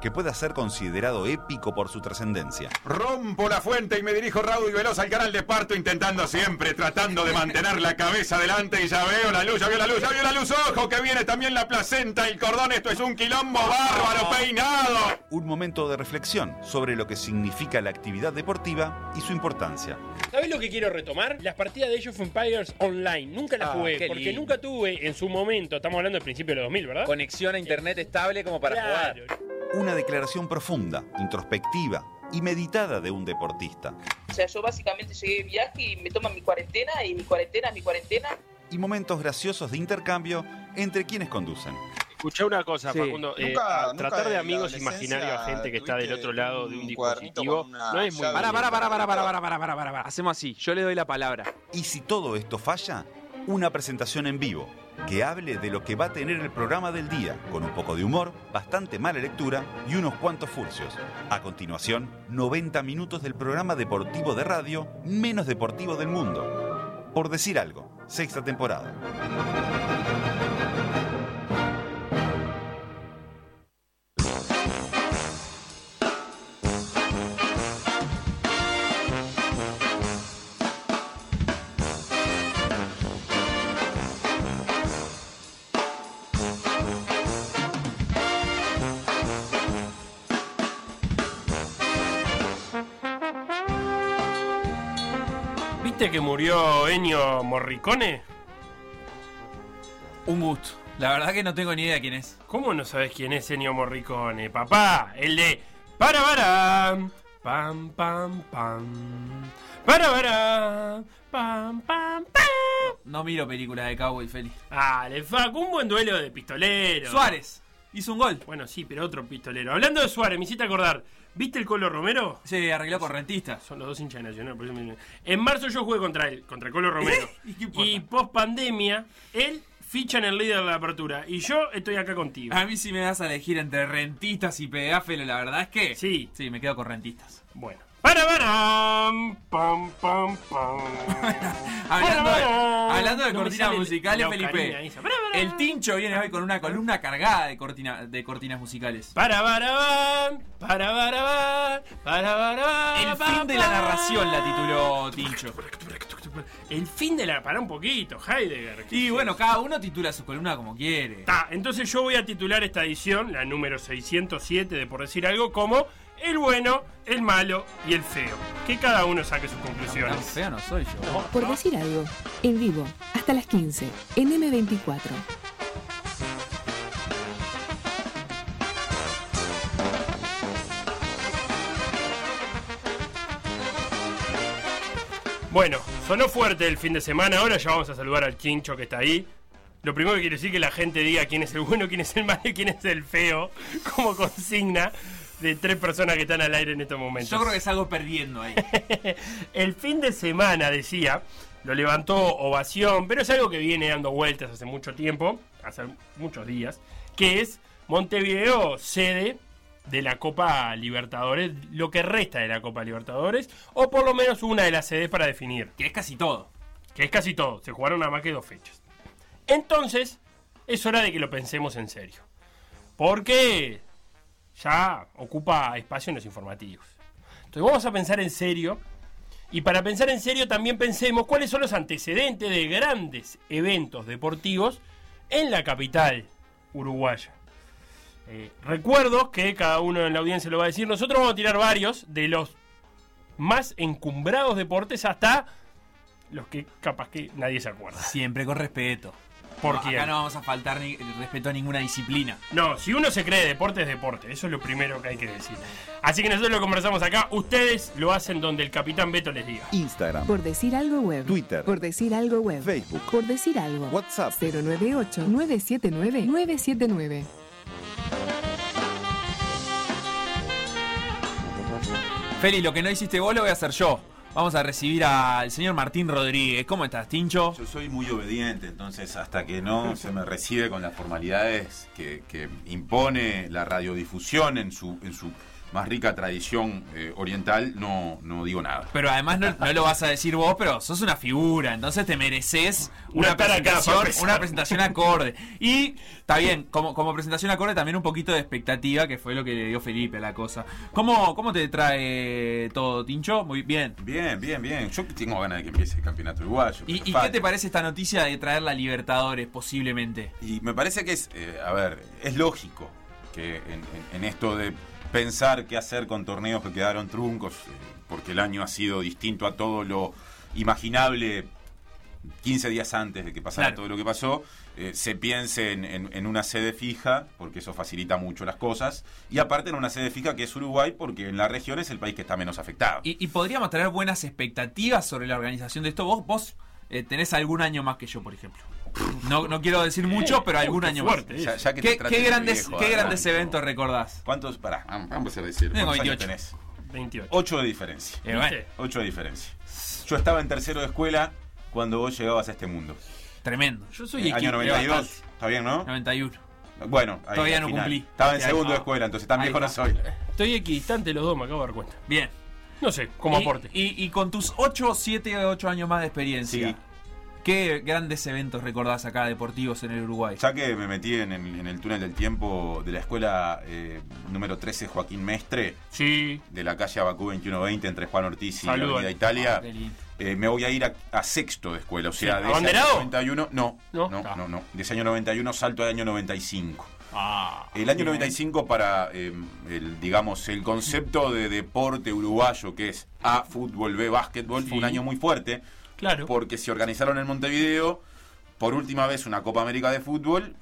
que pueda ser considerado épico por su trascendencia. Rompo la fuente y me dirijo raudo y veloz al canal de parto, intentando siempre, tratando de mantener la cabeza adelante y ya veo la luz, ya veo la luz, ya veo la luz, ojo que viene también la placenta, el cordón, esto es un quilombo bárbaro, peinado. Un momento de reflexión sobre lo que significa la actividad deportiva y su importancia. ¿Sabes lo que quiero retomar? Las partidas de Age of Empires online. Nunca las Ah, jugué, porque lindo. nunca tuve en su momento, estamos hablando del principio de los 2000, ¿verdad? Conexión a internet estable como para Claro. jugar una declaración profunda, introspectiva y meditada de un deportista. O sea, yo básicamente llegué de viaje y me toman mi cuarentena y mi cuarentena, mi cuarentena. Y momentos graciosos de intercambio entre quienes conducen. Escuché una cosa. Facundo. Eh, nunca, tratar de amigos imaginarios a gente que está del otro lado de un, dispositivo no es muy. Pará, pará, pará, pará, pará, pará, pará, pará. Hacemos así. Yo le doy la palabra. Y si todo esto falla, una presentación en vivo que hable de lo que va a tener el programa del día, con un poco de humor, bastante mala lectura y unos cuantos furcios. A continuación, 90 minutos del programa deportivo de radio menos deportivo del mundo. Por decir algo, sexta temporada. Que murió Ennio Morricone? Un gusto. La verdad que no tengo ni idea quién es. ¿Cómo no sabes quién es Ennio Morricone, papá? El de para para pam pam pam para para pam pam pam. No miro películas de Cowboy Feli. Ah, le Facu, un buen duelo de pistoleros. Suárez. Hizo un gol. Bueno, sí, pero otro pistolero. Hablando de Suárez, me hiciste acordar. ¿Viste el Colo Romero? Se arregló con rentistas. Son los dos hinchas de Nacional. por eso me- En marzo yo jugué contra él, contra el Colo Romero. ¿Y y post pandemia, él ficha en el líder de la apertura. Y yo estoy acá contigo. A mí si me das a elegir entre rentistas y pegáfelo, la verdad es que... Sí. Sí, me quedo con rentistas. Bueno. Para, para, pam, pam, pam. Hablando de, hablando de No cortinas musicales, Felipe. El Tincho viene hoy con una columna cargada de, cortina, de cortinas musicales. Para, para, para, para, El fin de la narración la tituló Tincho. El fin de la. Para un poquito, Heidegger. Y bueno, cada uno titula su columna como quiere. Entonces yo voy a titular esta edición, la número 607 de por decir algo, como el bueno, el malo y el feo. Que cada uno saque sus conclusiones. feo no soy yo. Por decir algo, en vivo, hasta las 15, en M24. Bueno, sonó fuerte el fin de semana, ahora ya vamos a saludar al chincho que está ahí. Lo primero que quiero decir es que la gente diga quién es el bueno, quién es el malo y quién es el feo, como consigna de tres personas que están al aire en estos momentos. Yo creo que salgo perdiendo ahí. el fin de semana, decía, lo levantó ovación, pero es algo que viene dando vueltas hace mucho tiempo, hace muchos días, que es Montevideo sede de la Copa Libertadores, lo que resta de la Copa Libertadores, o por lo menos una de las sedes para definir, Que es casi todo. que es casi todo, se jugaron nada más que dos fechas. Entonces, es hora de que lo pensemos en serio, porque ya ocupa espacio en los informativos. Entonces vamos a pensar en serio y para pensar en serio también pensemos cuáles son los antecedentes de grandes eventos deportivos en la capital uruguaya. Eh, recuerdo que cada uno en la audiencia lo va a decir. Nosotros vamos a tirar varios de los más encumbrados deportes hasta los que capaz que nadie se acuerda. Siempre con respeto. ¿Por No, quién? Acá no vamos a faltar ni respeto a ninguna disciplina. No, si uno se cree deporte es deporte, eso es lo primero que hay que decir. Así que nosotros lo conversamos acá, ustedes lo hacen donde el capitán Beto les diga. Instagram, Por decir algo web. Twitter, Por decir algo web. Facebook, Por decir algo. WhatsApp. 098-979-979. Feli, lo que no hiciste vos lo voy a hacer yo. Vamos a recibir al señor Martín Rodríguez. ¿Cómo estás, Tincho? Yo soy muy obediente, entonces hasta que no se me recibe con las formalidades que, impone la radiodifusión en su, en su más rica tradición eh, oriental, no, no digo nada. Pero además no, no lo vas a decir vos, pero sos una figura, entonces te mereces Una una, presentación, una presentación acorde. Y está bien, como, como presentación acorde también un poquito de expectativa, que fue lo que le dio Felipe a la cosa. ¿Cómo, cómo te trae todo, Tincho? Muy bien. Bien, bien, bien. Yo tengo ganas de que empiece el campeonato uruguayo. ¿Y, qué te parece esta noticia de traer la Libertadores posiblemente? Y me parece que es, eh, a ver, es lógico que en, en- en esto de pensar qué hacer con torneos que quedaron truncos, eh, porque el año ha sido distinto a todo lo imaginable 15 días antes de que pasara Claro. todo lo que pasó, eh, se piense en, en- en una sede fija, porque eso facilita mucho las cosas, y aparte en una sede fija que es Uruguay, porque en la región es el país que está menos afectado. Y, y podríamos tener buenas expectativas sobre la organización de esto. Vos, vos eh, tenés algún año más que yo, por ejemplo. No, no quiero decir mucho, pero algún año fuerte, más. Ya- ya que te ¿Qué, grandes, viejo, qué grandes eventos recordás? ¿Cuántos? Pará, vamos a decir. Tengo ¿Cuántos años 28. tenés? 28. 8 de diferencia. Eh, bueno, 8 de diferencia. Yo estaba en tercero de escuela cuando vos llegabas a este mundo. tremendo. Yo soy Eh, año equipo- 92. bastante. Está bien, ¿no? 91. Bueno, ahí, Todavía no final. cumplí. Estaba en segundo de escuela, entonces tan viejo no soy. Estoy equidistante los dos, me acabo de dar cuenta. Bien. No sé, como y, aporte. Y, y con tus 8, 7, 8 años más de experiencia, Sí. ¿Qué grandes eventos recordás acá deportivos en el Uruguay? Ya que me metí en el, en el túnel del tiempo de la escuela eh, número 13 Joaquín Mestre, Sí, de la calle Abacú 2120 entre Juan Ortiz y Saludos. Avenida Italia, Ah, eh, me voy a ir a, a sexto de escuela. O sea, Sí. de ese año ¿Abanderado? 91, no, No. no, Ah. no, no. De ese año 91 salto al año 95. Ah, El año bien. 95 para eh, el, digamos, el concepto de deporte uruguayo que es A, fútbol, B, básquetbol, fue un año muy fuerte Claro. porque se organizaron en Montevideo por última vez una Copa América de fútbol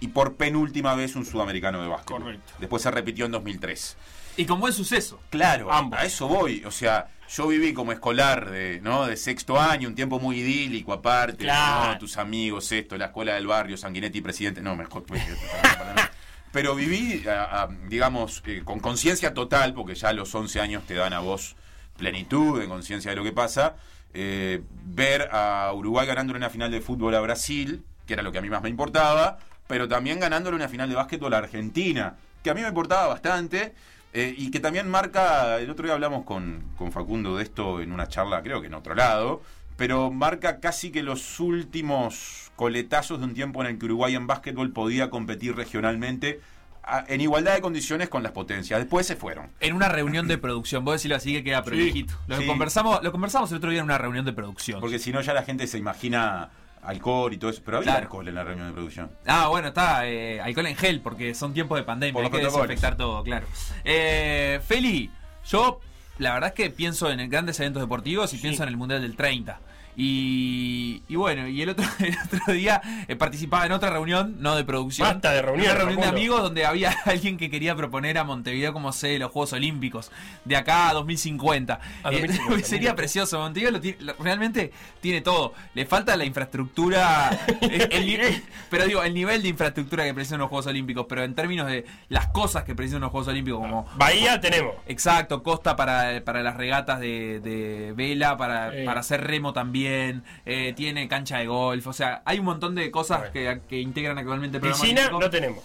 y por penúltima vez un sudamericano de básquetbol. Correcto. Después se repitió en 2003. Y con buen suceso. Claro, Ambos. a eso voy. O sea, yo viví como escolar de, ¿no? de sexto año, un tiempo muy idílico aparte, Claro. ¿no? tus amigos, esto, la escuela del barrio, Sanguinetti, presidente. No, mejor. pues, Pero viví, a- a, digamos, eh, con conciencia total, porque ya a los 11 años te dan a vos plenitud, de conciencia de lo que pasa, eh, ver a Uruguay ganándole una final de fútbol a Brasil, que era lo que a mí más me importaba, pero también ganándole una final de básquetbol a Argentina, que a mí me importaba bastante. eh, y que también marca, el otro día hablamos con, con Facundo de esto en una charla, creo que en otro lado, pero marca casi que los últimos coletazos de un tiempo en el que Uruguay en básquetbol podía competir regionalmente a- en igualdad de condiciones con las potencias. Después se fueron. En una reunión de producción, vos decirlo así que queda prolijito. Lo, sí. conversamos, lo conversamos el otro día en una reunión de producción. Porque si no ya la gente se imagina alcohol y todo eso. Pero había Claro. alcohol en la reunión de producción. Ah, bueno, está eh, alcohol en gel, porque son tiempos de pandemia, Por hay que desinfectar todo, claro. Eh, Feli, yo la verdad es que pienso en grandes eventos deportivos y pienso en el Mundial del 30. Y, y bueno, y el otro, el otro día eh, participaba en otra reunión, no de producción. Basta de reunión, Una reunión de amigos donde había alguien que quería proponer a Montevideo como sede de los Juegos Olímpicos, de acá a 2050. A Eh, 2050, sería precioso, Montevideo lo tiene- lo- realmente tiene todo. Le falta la infraestructura, el- el ni- pero digo, el nivel de infraestructura que precisan los Juegos Olímpicos, pero en términos de las cosas que precisan los Juegos Olímpicos, como Bahía tenemos. Exacto, costa para, para las regatas de, de vela, para, Eh. para hacer remo también, eh, tiene cancha de golf, o sea, hay un montón de cosas que, que integran actualmente el programa. Piscina no tenemos.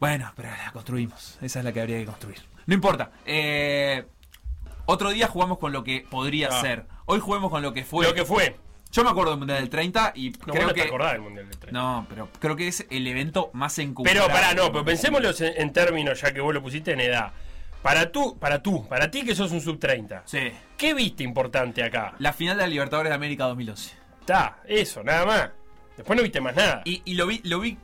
Bueno, pero la construimos, esa es la que habría que construir. No importa, eh, otro día jugamos con lo que podría Ah. ser, hoy juguemos con lo que fue. Lo que fue. Yo me acuerdo del Mundial del 30 y No, creo no te que... acordás del Mundial del 30. No, pero creo que es el evento más encumbrado. Pero pará, no, pero pensémoslo en, en términos, ya que vos lo pusiste en edad. Para tú, para tú, para ti que sos un sub 30, Sí, ¿qué viste importante acá? la final de la Libertadores de América 2011. Está, eso, nada más. Después no viste más nada. Y, y lo vi, lo vi,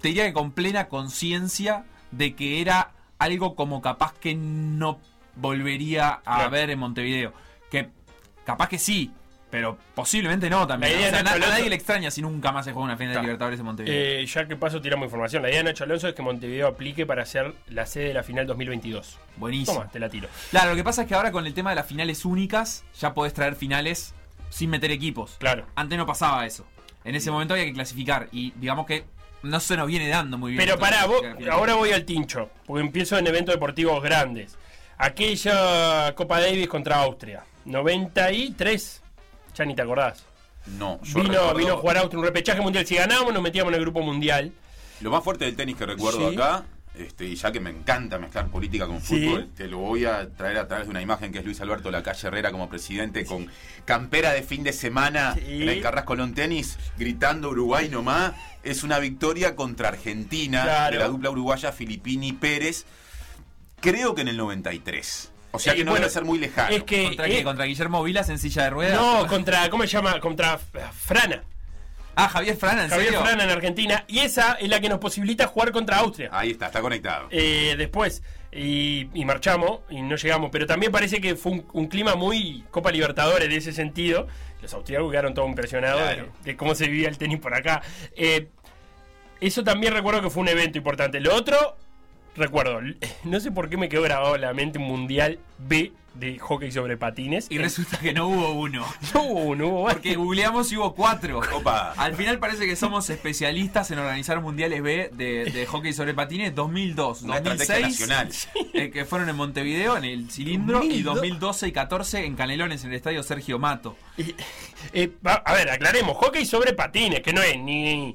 te diría que con plena conciencia de que era algo como capaz que no volvería a Claro. ver en Montevideo. Que capaz que sí, pero posiblemente no también. La idea O sea, de na- Nacho a nadie le extraña si nunca más se juega una final de. Libertadores en Montevideo. Eh, ya que paso tiramos información. La idea de Nacho Alonso es que Montevideo aplique para ser la sede de la final 2022. Buenísimo. Toma, te la tiro. Claro, lo que pasa es que ahora con el tema de las finales únicas, ya podés traer finales sin meter equipos. Claro. Antes no pasaba eso. En ese momento había que clasificar. Y digamos que no se nos viene dando muy bien. Pero pará, vos, ahora voy al tincho, porque empiezo en eventos deportivos grandes. Aquella Copa Davis contra Austria, 93, ya ni te acordás. No, yo Vino, recuerdo- vino a jugar Austria un repechaje mundial. Si ganábamos, nos metíamos en el grupo mundial. Lo más fuerte del tenis que recuerdo Sí. acá este, y ya que me encanta mezclar política con Sí. fútbol, te lo voy a traer a través de una imagen que es Luis Alberto Lacalle Herrera como presidente con campera de fin de semana en el Carrascolón Tenis, gritando Uruguay nomás. Es una victoria contra Argentina Claro. de la dupla uruguaya Filipini Pérez. Creo que en el 93. O sea Eh, que no bueno, debe ser muy lejano. Es que. ¿Contra eh, qué? ¿Contra Guillermo Vilas en silla de ruedas? no, contra. ¿Cómo se llama? Contra Frana. Ah, Javier Frana, ¿en Javier serio? Frana en Argentina. Y esa es la que nos posibilita jugar contra Austria. Ahí está, está conectado. Eh, después. Y, y marchamos y no llegamos. Pero también parece que fue un, un clima muy Copa Libertadores de ese sentido. Los austriacos quedaron todos impresionados Claro. de, de cómo se vivía el tenis por acá. Eh, eso también recuerdo que fue un evento importante. Lo otro, recuerdo, no sé por qué me quedó grabado en la mente un mundial B de hockey sobre patines. Y resulta que no hubo uno. No hubo uno, hubo varios. Porque googleamos y hubo cuatro. Opa. Al final parece que somos especialistas en organizar mundiales B de, de hockey sobre patines 2002, Una estrategia 2006, nacional. eh, que fueron en Montevideo, en el cilindro, y 2002. 2012 y 14 en Canelones, en el estadio Sergio Mato. Y- eh, a ver, aclaremos, hockey sobre patines, que no es ni,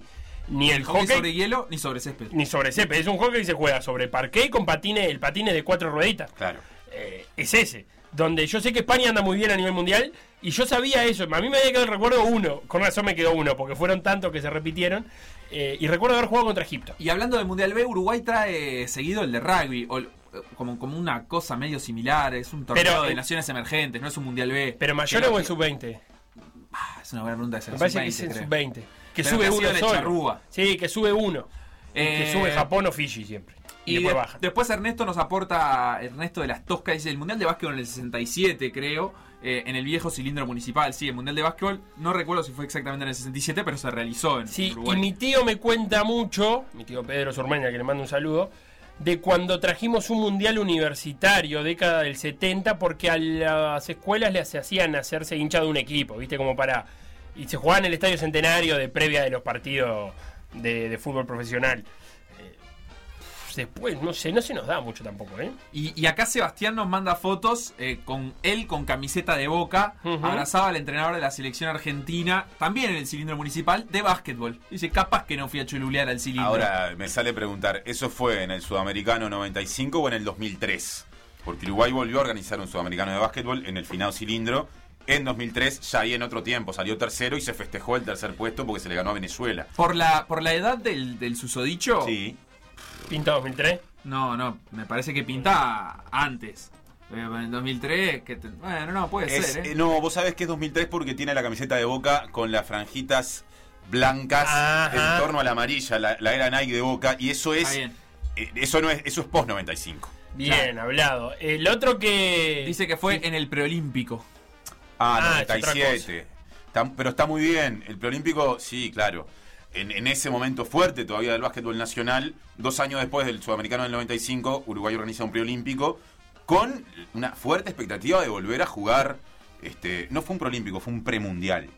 ni el Hockey hockey, sobre hielo ni sobre césped. ni sobre césped, es un hockey que se juega sobre parqué con patines, el patines de cuatro rueditas. Claro. Eh, es ese. Donde yo sé que España anda muy bien a nivel mundial y yo sabía eso. A mí me había quedado el recuerdo uno, con razón me quedó uno, porque fueron tantos que se repitieron. eh, y recuerdo haber jugado contra Egipto. Y hablando del Mundial B, Uruguay trae seguido el de rugby, o, eh, como, como una cosa medio similar, es un torneo Pero, de eh, naciones emergentes, no es un Mundial B. Pero Creo o en que- sub-20. Ah, Es una buena pregunta esa. Me parece que es sub-20, en creo. sub-20. Que Pero sube que uno solo. charrúa. Sí, que sube uno. Que Eh, sube Japón o Fiji siempre. Y, Y después de- baja. después Ernesto nos aporta, Ernesto de las Toscas, dice el Mundial de Básquetbol en el 67, creo, eh, en el viejo cilindro municipal. Sí, el Mundial de Básquetbol, no recuerdo si fue exactamente en el 67, pero se realizó en Sí, Uruguay. y mi tío me cuenta mucho, mi tío Pedro Sormeña, que le mando un saludo, de cuando trajimos un mundial universitario, década del 70, porque a las escuelas les hacían hacerse hincha de un equipo, ¿viste? Como para. Y se jugaba en el Estadio Centenario de previa de los partidos de, de fútbol profesional. Eh, Después, no sé, no se nos da mucho tampoco, ¿eh? Y, y acá Sebastián nos manda fotos eh, con él con camiseta de boca, Ujú. abrazaba al entrenador de la selección argentina, también en el cilindro municipal, de básquetbol. Dice, capaz que no fui a chululear al cilindro. Ahora me sale preguntar, ¿eso fue en el Sudamericano 95 o en el 2003? Porque Uruguay volvió a organizar un Sudamericano de básquetbol en el final cilindro. En 2003, ya ahí en otro tiempo, salió tercero y se festejó el tercer puesto porque se le ganó a Venezuela. por, la, por la edad del, del susodicho, Sí, Pinta 2003. no, no, me parece que pinta antes. Eh, En el 2003, que te- bueno, no, puede Es- ser, ¿eh? eh, no, vos sabés que es 2003 porque tiene la camiseta de Boca con las franjitas blancas Ajá. en torno a la amarilla, la, la era Nike de Boca, y eso es, eh, eso no es, eso es post 95. Bien, hablado. El otro que. Dice que fue en el preolímpico. Ah, Ah, es otra 97. Está- pero está muy bien. El preolímpico, sí, claro. En, en ese momento fuerte todavía del básquetbol nacional, dos años después del sudamericano del 95, Uruguay organiza un preolímpico con una fuerte expectativa de volver a jugar. Este, no fue un preolímpico, fue un premundial.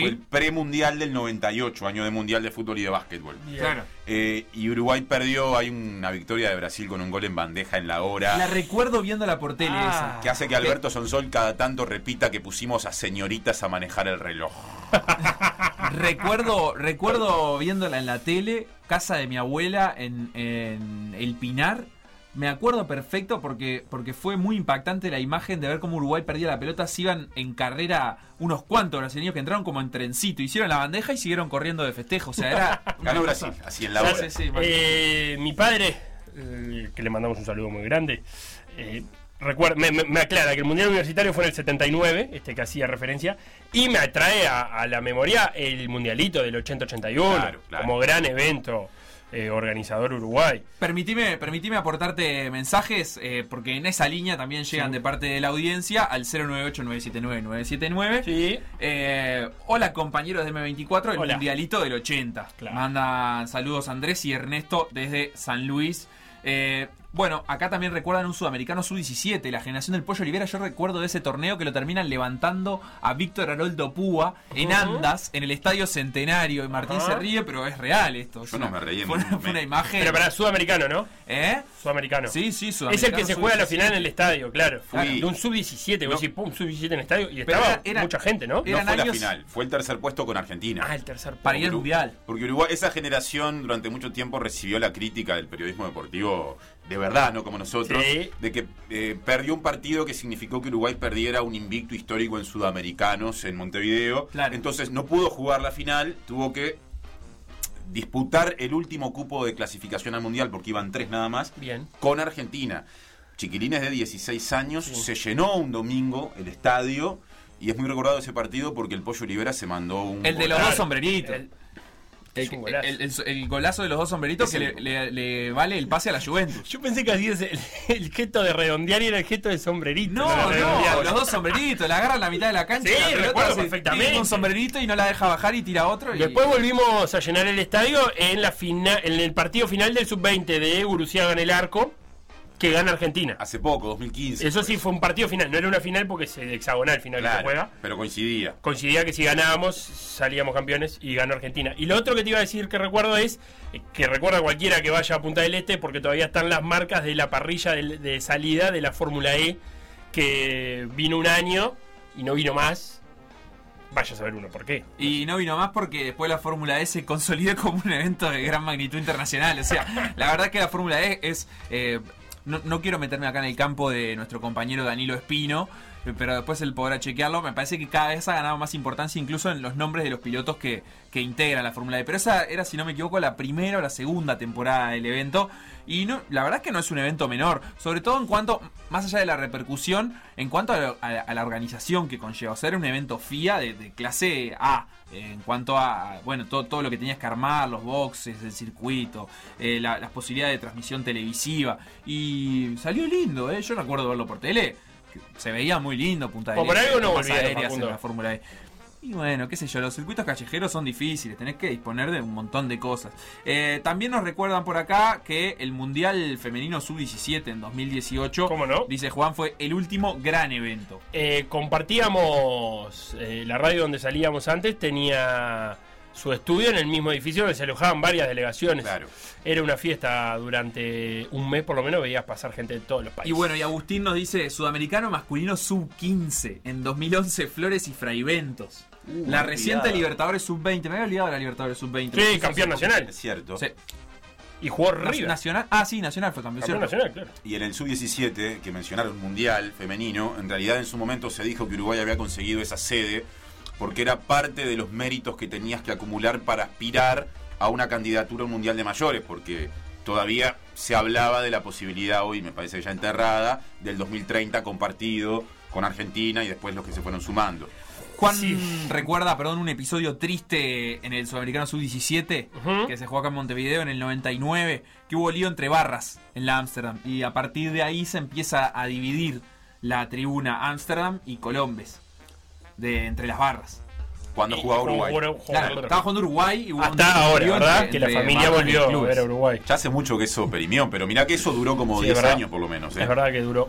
Fue el premundial del 98, año de mundial de fútbol y de básquetbol. Claro. Eh, y Uruguay perdió, hay una victoria de Brasil con un gol en bandeja en la hora. La recuerdo viéndola por tele Ah. Que hace que Alberto Sonsol cada tanto repita que pusimos a señoritas a manejar el reloj. esa. Recuerdo, recuerdo viéndola en la tele, casa de mi abuela en, en El Pinar. Me acuerdo perfecto porque, porque fue muy impactante la imagen de ver cómo Uruguay perdía la pelota. Se iban en carrera unos cuantos brasileños que entraron como en trencito. Hicieron la bandeja y siguieron corriendo de festejo. O sea, era. Ganó Brasil, así en la hora. sí, sí, man. Eh, mi padre, eh, que le mandamos un saludo muy grande, eh, recuerda- me, me- me aclara que el Mundial Universitario fue en el 79, este que hacía referencia, y me atrae a, a la memoria el Mundialito del 80-81, Claro, claro. como gran evento eh, organizador Uruguay. Permitime, permitime aportarte mensajes, eh, porque en esa línea también llegan de parte de la audiencia al 098-979-979. Sí. Eh, hola compañeros de M24, el Hola. mundialito del 80. Claro. Mandan saludos Andrés y Ernesto desde San Luis. Bueno, acá también recuerdan un sudamericano sub-17, la generación del Pollo Olivera. Yo recuerdo de ese torneo que lo terminan levantando a Víctor Haroldo Púa en Andas, en el Estadio Centenario. Y Martín Ajá. se ríe, pero es real esto. Es Yo no me reí en Fue una, ningún fue una momento. imagen. Pero para sudamericano, ¿no? ¿Eh? Sudamericano. Sí, sí, Es sudamericano. el que se juega a la sub-17. final en el estadio, claro. Fui- De un sub-17, vos No. decís, pum, sub-17 en el estadio. Y Pero estaba era- era- mucha gente, ¿no? No fue la final, fue el tercer puesto con Argentina. Ah, el tercer Para ir al mundial. Porque Uruguay, esa generación durante mucho tiempo recibió la crítica del periodismo deportivo de verdad, no como nosotros, Sí. de que eh, perdió un partido que significó que Uruguay perdiera un invicto histórico en Sudamericanos en Montevideo. Claro. Entonces no pudo jugar la final, tuvo que disputar el último cupo de clasificación al mundial porque iban tres nada más Bien. con Argentina. Chiquilines de 16 años, se llenó un domingo el estadio y es muy recordado ese partido porque el Pollo Olivera se mandó un El de los dos sombreritos. El- El, es golazo. el- el- el golazo de los dos sombreritos que le, le- le vale el pase a la Juventus. Yo pensé que hacías el, el gesto de redondear y era el gesto de sombrerito. No, no, los dos sombreritos, la agarra en la mitad de la cancha. Sí, la recuerdo perfectamente. un sombrerito y no la deja bajar y tira otro. y- Después volvimos a llenar el estadio en la fina- en el partido final del sub-20 de Uruciaga en el arco, que gana Argentina. Hace poco, 2015. Eso sí fue un partido final, no era una final porque es hexagonal final que se Claro, juega. pero coincidía. Coincidía que si ganábamos salíamos campeones y ganó Argentina. Y lo otro que te iba a decir que recuerdo es eh, que recuerda cualquiera que vaya a Punta del Este porque todavía están las marcas de la parrilla de, de salida de la Fórmula E que vino un año y no vino más. Vaya a saber uno por qué. Y no vino más porque después la Fórmula E se consolidó como un evento de gran magnitud internacional. O sea, la verdad que la Fórmula E es... eh, no, no quiero meterme acá en el campo de nuestro compañero Danilo Espino, pero después él podrá chequearlo. Me parece que cada vez ha ganado más importancia incluso en los nombres de los pilotos que, que integran la Fórmula E. Pero esa era, si no me equivoco, la primera o la segunda temporada del evento. Y no, la verdad es que no es un evento menor, sobre todo en cuanto, más allá de la repercusión, en cuanto a, la- organización que conlleva. O sea, era un evento FIA de, de clase A, eh, en cuanto a, bueno, todo, todo lo que tenías que armar, los boxes, el circuito, eh, la- las posibilidades de transmisión televisiva. Y salió lindo, ¿eh? Yo recuerdo verlo por tele. Se veía muy lindo, Punta del O por algo no volvieron, en la Fórmula E. Y bueno, qué sé yo, los circuitos callejeros son difíciles, tenés que disponer de un montón de cosas. Eh, también nos recuerdan por acá que el Mundial Femenino Sub-17 en 2018, ¿Cómo no? dice Juan, fue el último gran evento. Eh, compartíamos eh, la radio donde salíamos antes, tenía su estudio en el mismo edificio donde se alojaban varias delegaciones. Claro. Era una fiesta durante un mes por lo menos, veías pasar gente de todos los países. Y bueno, y Agustín nos dice, Sudamericano masculino Sub-15, en 2011 Flores y Fraiventos. la me reciente. Libertadores Sub-20, me había olvidado de la Libertadores Sub-20. Sí, campeón nacional. Es cierto. Sí. Y jugó River. Nacional, ah, sí, Nacional fue campeón, nacional, claro. Y en el sub-17, que mencionaron mundial femenino, en realidad en su momento se dijo que Uruguay había conseguido esa sede porque era parte de los méritos que tenías que acumular para aspirar a una candidatura a un mundial de mayores, porque todavía se hablaba de la posibilidad hoy, me parece ya enterrada, del 2030 compartido con Argentina y después los que se fueron sumando. Juan Sí. recuerda, perdón, un episodio triste en el Sudamericano Sub-17 Ujú. que se jugó acá en Montevideo en el 99, que hubo lío entre barras en la Ámsterdam y a partir de ahí se empieza a dividir la tribuna Ámsterdam y Colombes de entre las barras. Cuando jugaba Uruguay. jugó- jugó Claro, River. estaba jugando Uruguay y hubo un Hasta ahora, ¿verdad? entre- que la familia volvió a ver a Uruguay. Ya hace mucho que eso perimió, pero mirá que eso duró como Sí, 10 es verdad. años por lo menos. ¿eh? Es verdad que duró.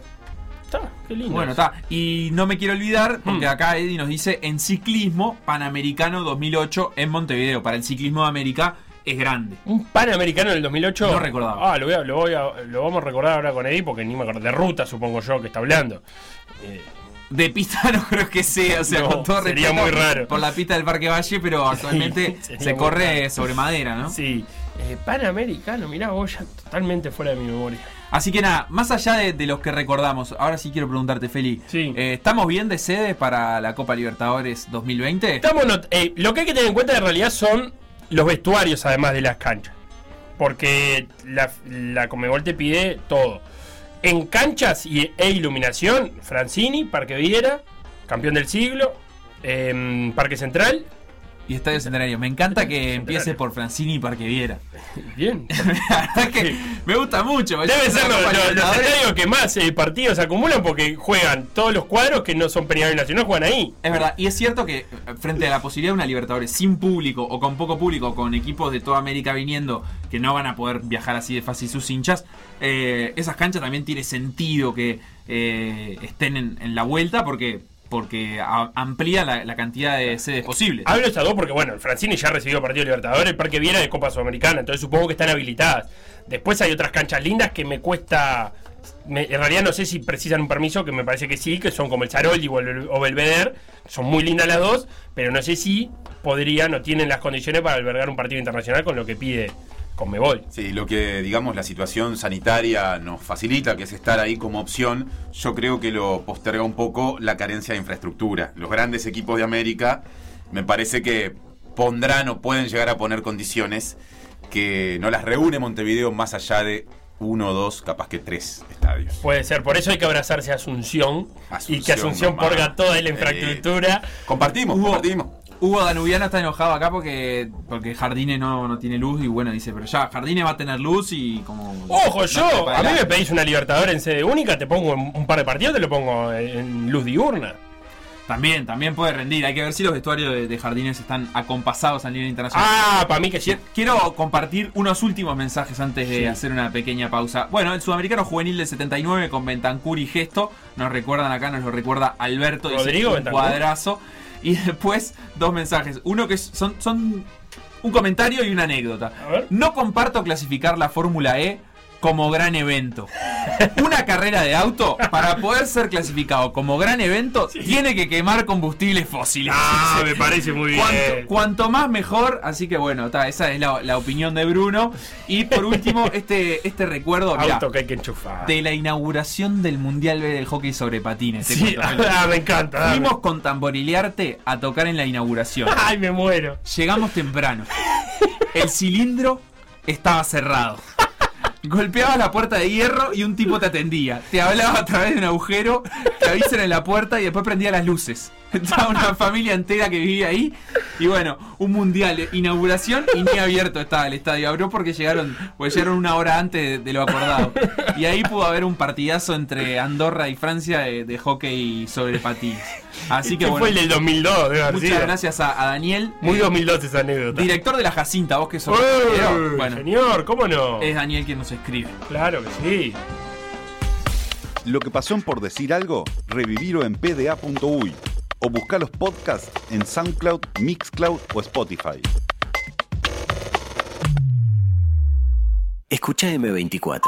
Está, qué lindo. Bueno, está. Y no me quiero olvidar, porque Hmm. acá Eddie nos dice, en ciclismo Panamericano 2008 en Montevideo. Para el ciclismo de América es grande. Un Panamericano del 2008. No recordaba. Ah, lo, voy a- lo, voy a- lo vamos a recordar ahora con Eddie porque ni me acuerdo. De ruta, supongo yo, que está hablando. Eh, De pista no creo que sea, o sea, No, con todo sería respeto muy raro. por la pista del Parque Valle, pero actualmente se corre raro. sobre madera, ¿no? Sí. Eh, Panamericano, mirá vos, ya totalmente fuera de mi memoria. Así que nada, más allá de, de los que recordamos, ahora sí quiero preguntarte, Feli. Sí. eh, ¿Estamos bien de sede para la Copa Libertadores 2020? Estamos not- eh, lo que hay que tener en cuenta en realidad son los vestuarios, además de las canchas. Porque la, la Comebol te pide todo. En canchas y, e iluminación, Francini, Parque Viera, campeón del siglo, em, Parque Central Y Estadio Centenario. Me encanta que empiece por Francini y Parque Viera. Bien. La verdad que me gusta mucho. Debe ser los los, los- estadios que más eh, partidos acumulan porque juegan todos los cuadros que no son Peñarol Nacional, juegan ahí. Es verdad, y es cierto que eh, frente a la posibilidad de una Libertadores sin público o con poco público, con equipos de toda América viniendo que no van a poder viajar así de fácil sus hinchas, eh, esas canchas también tiene sentido que eh, estén en, en la vuelta porque porque amplía la, cantidad de sedes posibles. Hablo de estas dos porque, bueno, el Francini ya recibió partido de Libertadores, el Parque Viera de Copa Sudamericana, entonces supongo que están habilitadas. Después hay otras canchas lindas que me cuesta. me- en realidad no sé si precisan un permiso, que me parece que sí, que son como el Saroldi o el o Belvedere. Son muy lindas las dos, pero no sé si podrían o tienen las condiciones para albergar un partido internacional con lo que pide Conmebol. Sí, lo que digamos la situación sanitaria nos facilita, que es estar ahí como opción, yo creo que lo posterga un poco la carencia de infraestructura. Los grandes equipos de América me parece que pondrán o pueden llegar a poner condiciones que no las reúne Montevideo más allá de uno, dos, capaz que tres estadios. Puede ser, por eso hay que abrazarse a Asunción, y que Asunción, porga toda la infraestructura. Compartimos, compartimos. Hugo Danubiano está enojado acá porque, porque Jardine no, no tiene luz y bueno, dice, pero ya, Jardine va a tener luz y como... Ojo, yo, a mí me pedís una Libertadores en sede única, te pongo un par de partidos, te lo pongo en luz diurna. También, también puede rendir. Hay que ver si los vestuarios de, de Jardines están acompasados a nivel internacional. Ah, para mí que sí. Qui- Quiero compartir unos últimos mensajes antes de Sí. hacer una pequeña pausa. Bueno, el sudamericano juvenil del 79 con Bentancur y Gesto. Nos recuerdan acá, nos lo recuerda Alberto. dice, Rodrigo un Bentancur. cuadrazo. Y después dos mensajes. Uno que son, son un comentario y una anécdota. A ver. No comparto clasificar la Fórmula E como gran evento. Una carrera de auto, para poder ser clasificado como gran evento, tiene que quemar combustibles fósiles. Ah, me parece muy bien. Cuanto, más mejor, así que bueno, ta, esa es la, la opinión de Bruno. Y por último, este, este recuerdo mirá, Auto que hay que enchufar. de la inauguración del Mundial B del hockey sobre patines. Sí, ah, me encanta. dame. Fuimos con Tamborilearte a tocar en la inauguración. Ay, me muero. Llegamos temprano. El cilindro estaba cerrado. Golpeabas la puerta de hierro y un tipo te atendía. Te hablaba a través de un agujero, te avisan en la puerta y después prendía las luces. Estaba una familia entera que vivía ahí. Y bueno, un mundial, de inauguración y ni abierto estaba el estadio. Abrió porque llegaron, porque llegaron una hora antes de, de lo acordado. Y ahí pudo haber un partidazo entre Andorra y Francia de, de hockey sobre patines. Así que Este bueno, fue el del 2002, debe haber muchas sido. gracias a, a Daniel. Muy eh, 2002 esa anécdota. Director de la Jacinta, vos que sos. ¡Eh! ingeniero, bueno, Señor, ¿cómo no? es Daniel quien nos escribe. Claro que sí. Lo que pasó en por decir algo, revivirlo en pda.uy o buscar los podcasts en SoundCloud, Mixcloud o Spotify. Escucha M24.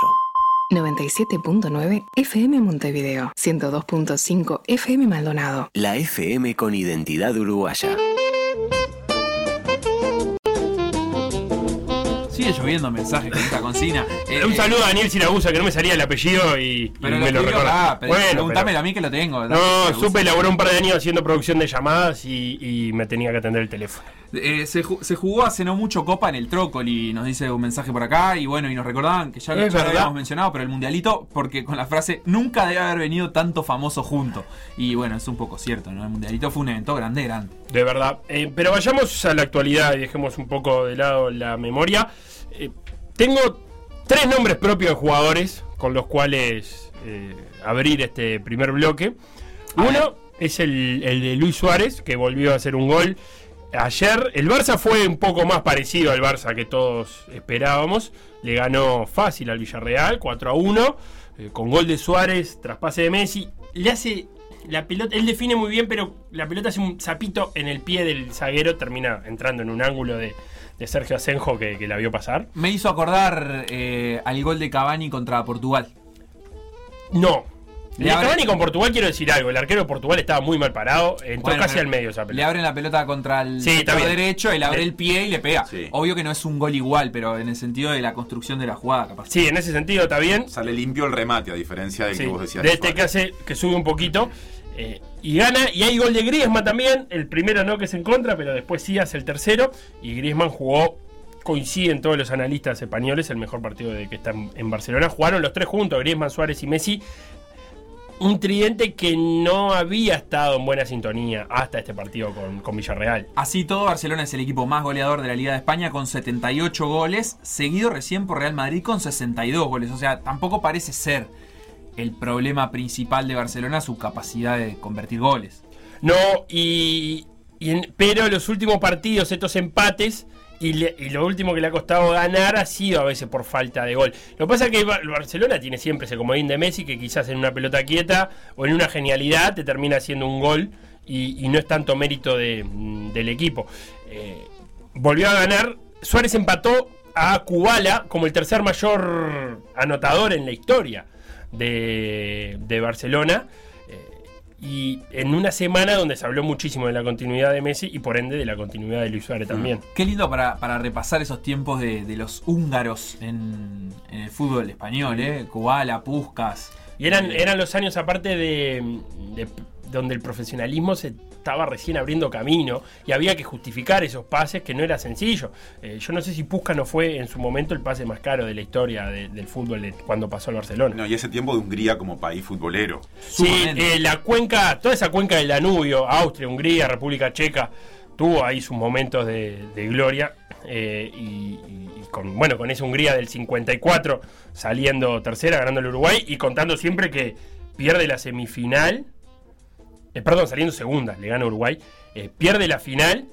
97.9 FM Montevideo, 102.5 FM Maldonado. La FM con identidad uruguaya. Sigue lloviendo mensajes con esta consigna. Eh, un eh, saludo a Daniel Siragusa, que no me salía el apellido y, me lo recuerda. acá, pero preguntámelo a mí que lo tengo. No, supe, laboró un par de años haciendo producción de llamadas y, y me tenía que atender el teléfono. Eh, se, ju- se jugó hace no mucho Copa en el Trócoli, nos dice un mensaje por acá. Y bueno, y nos recordaban que ya, ya lo habíamos mencionado, pero el mundialito, porque con la frase nunca debe haber venido tanto famoso junto. Y bueno, es un poco cierto, ¿no? El mundialito fue un evento grande, grande. De verdad. Eh, pero vayamos a la actualidad y dejemos un poco de lado la memoria. Eh, tengo tres nombres propios de jugadores con los cuales abrir este primer bloque. Uno es el, el de Luis Suárez, que volvió a hacer un gol ayer. El Barça fue un poco más parecido al Barça que todos esperábamos. Le ganó fácil al Villarreal, 4 a 1, eh, con gol de Suárez, traspase de Messi. Le hace la pelota, él define muy bien, pero la pelota hace un zapito en el pie del zaguero, termina entrando en un ángulo de, de Sergio Asenjo que, que la vio pasar. Me hizo acordar eh, al gol de Cavani contra Portugal. No. Le Le abre- Cavani con Portugal quiero decir algo. El arquero de Portugal estaba muy mal parado. Entró Bueno, casi le- al medio esa Le pelota. abren la pelota contra el Sí, derecho, él abre Le- el pie y le pega. Sí. Obvio que no es un gol igual, pero en el sentido de la construcción de la jugada, capaz. Sí, en ese sentido está bien. Sale limpio el remate, a diferencia del Sí, que vos decías. de este que hace que sube un poquito eh, y gana y hay gol de Griezmann también el primero no que es en contra pero después sí hace el tercero y Griezmann jugó coinciden todos los analistas españoles el mejor partido de que está en Barcelona jugaron los tres juntos Griezmann Suárez y Messi un tridente que no había estado en buena sintonía hasta este partido con, con Villarreal. Así todo, Barcelona es el equipo más goleador de la Liga de España con 78 goles, seguido recién por Real Madrid con 62 goles. O sea, tampoco parece ser el problema principal de Barcelona su capacidad de convertir goles. No, y, y en- pero los últimos partidos, estos empates, y, le- y lo último que le ha costado ganar ha sido a veces por falta de gol. Lo que pasa es que Bar- Barcelona tiene siempre ese comodín de Messi que quizás en una pelota quieta o en una genialidad te termina haciendo un gol y, no es tanto mérito de- mm, del equipo. Eh, volvió a ganar, Suárez empató a Kubala como el tercer mayor anotador en la historia de Barcelona. Y en una semana donde se habló muchísimo de la continuidad de Messi y por ende de la continuidad de Luis Suárez también. Qué lindo para, para repasar esos tiempos de, de los húngaros en, en el fútbol español, ¿eh? Kubala, Puskas. Y eran, Eh, eran los años aparte de, de- donde el profesionalismo se estaba recién abriendo camino y había que justificar esos pases que no era sencillo. Eh, yo no sé si Puskas no fue en su momento el pase más caro de la historia de- del fútbol de- cuando pasó al Barcelona. No, y ese tiempo de Hungría como país futbolero. Sí, eh, la cuenca, toda esa cuenca del Danubio, Austria, Hungría, República Checa, tuvo ahí sus momentos de, de gloria. eh, y, y- y con, bueno, con esa Hungría del 54 saliendo tercera, ganando el Uruguay y contando siempre que pierde la semifinal. Eh, perdón, saliendo segunda, le gana Uruguay. eh, pierde la final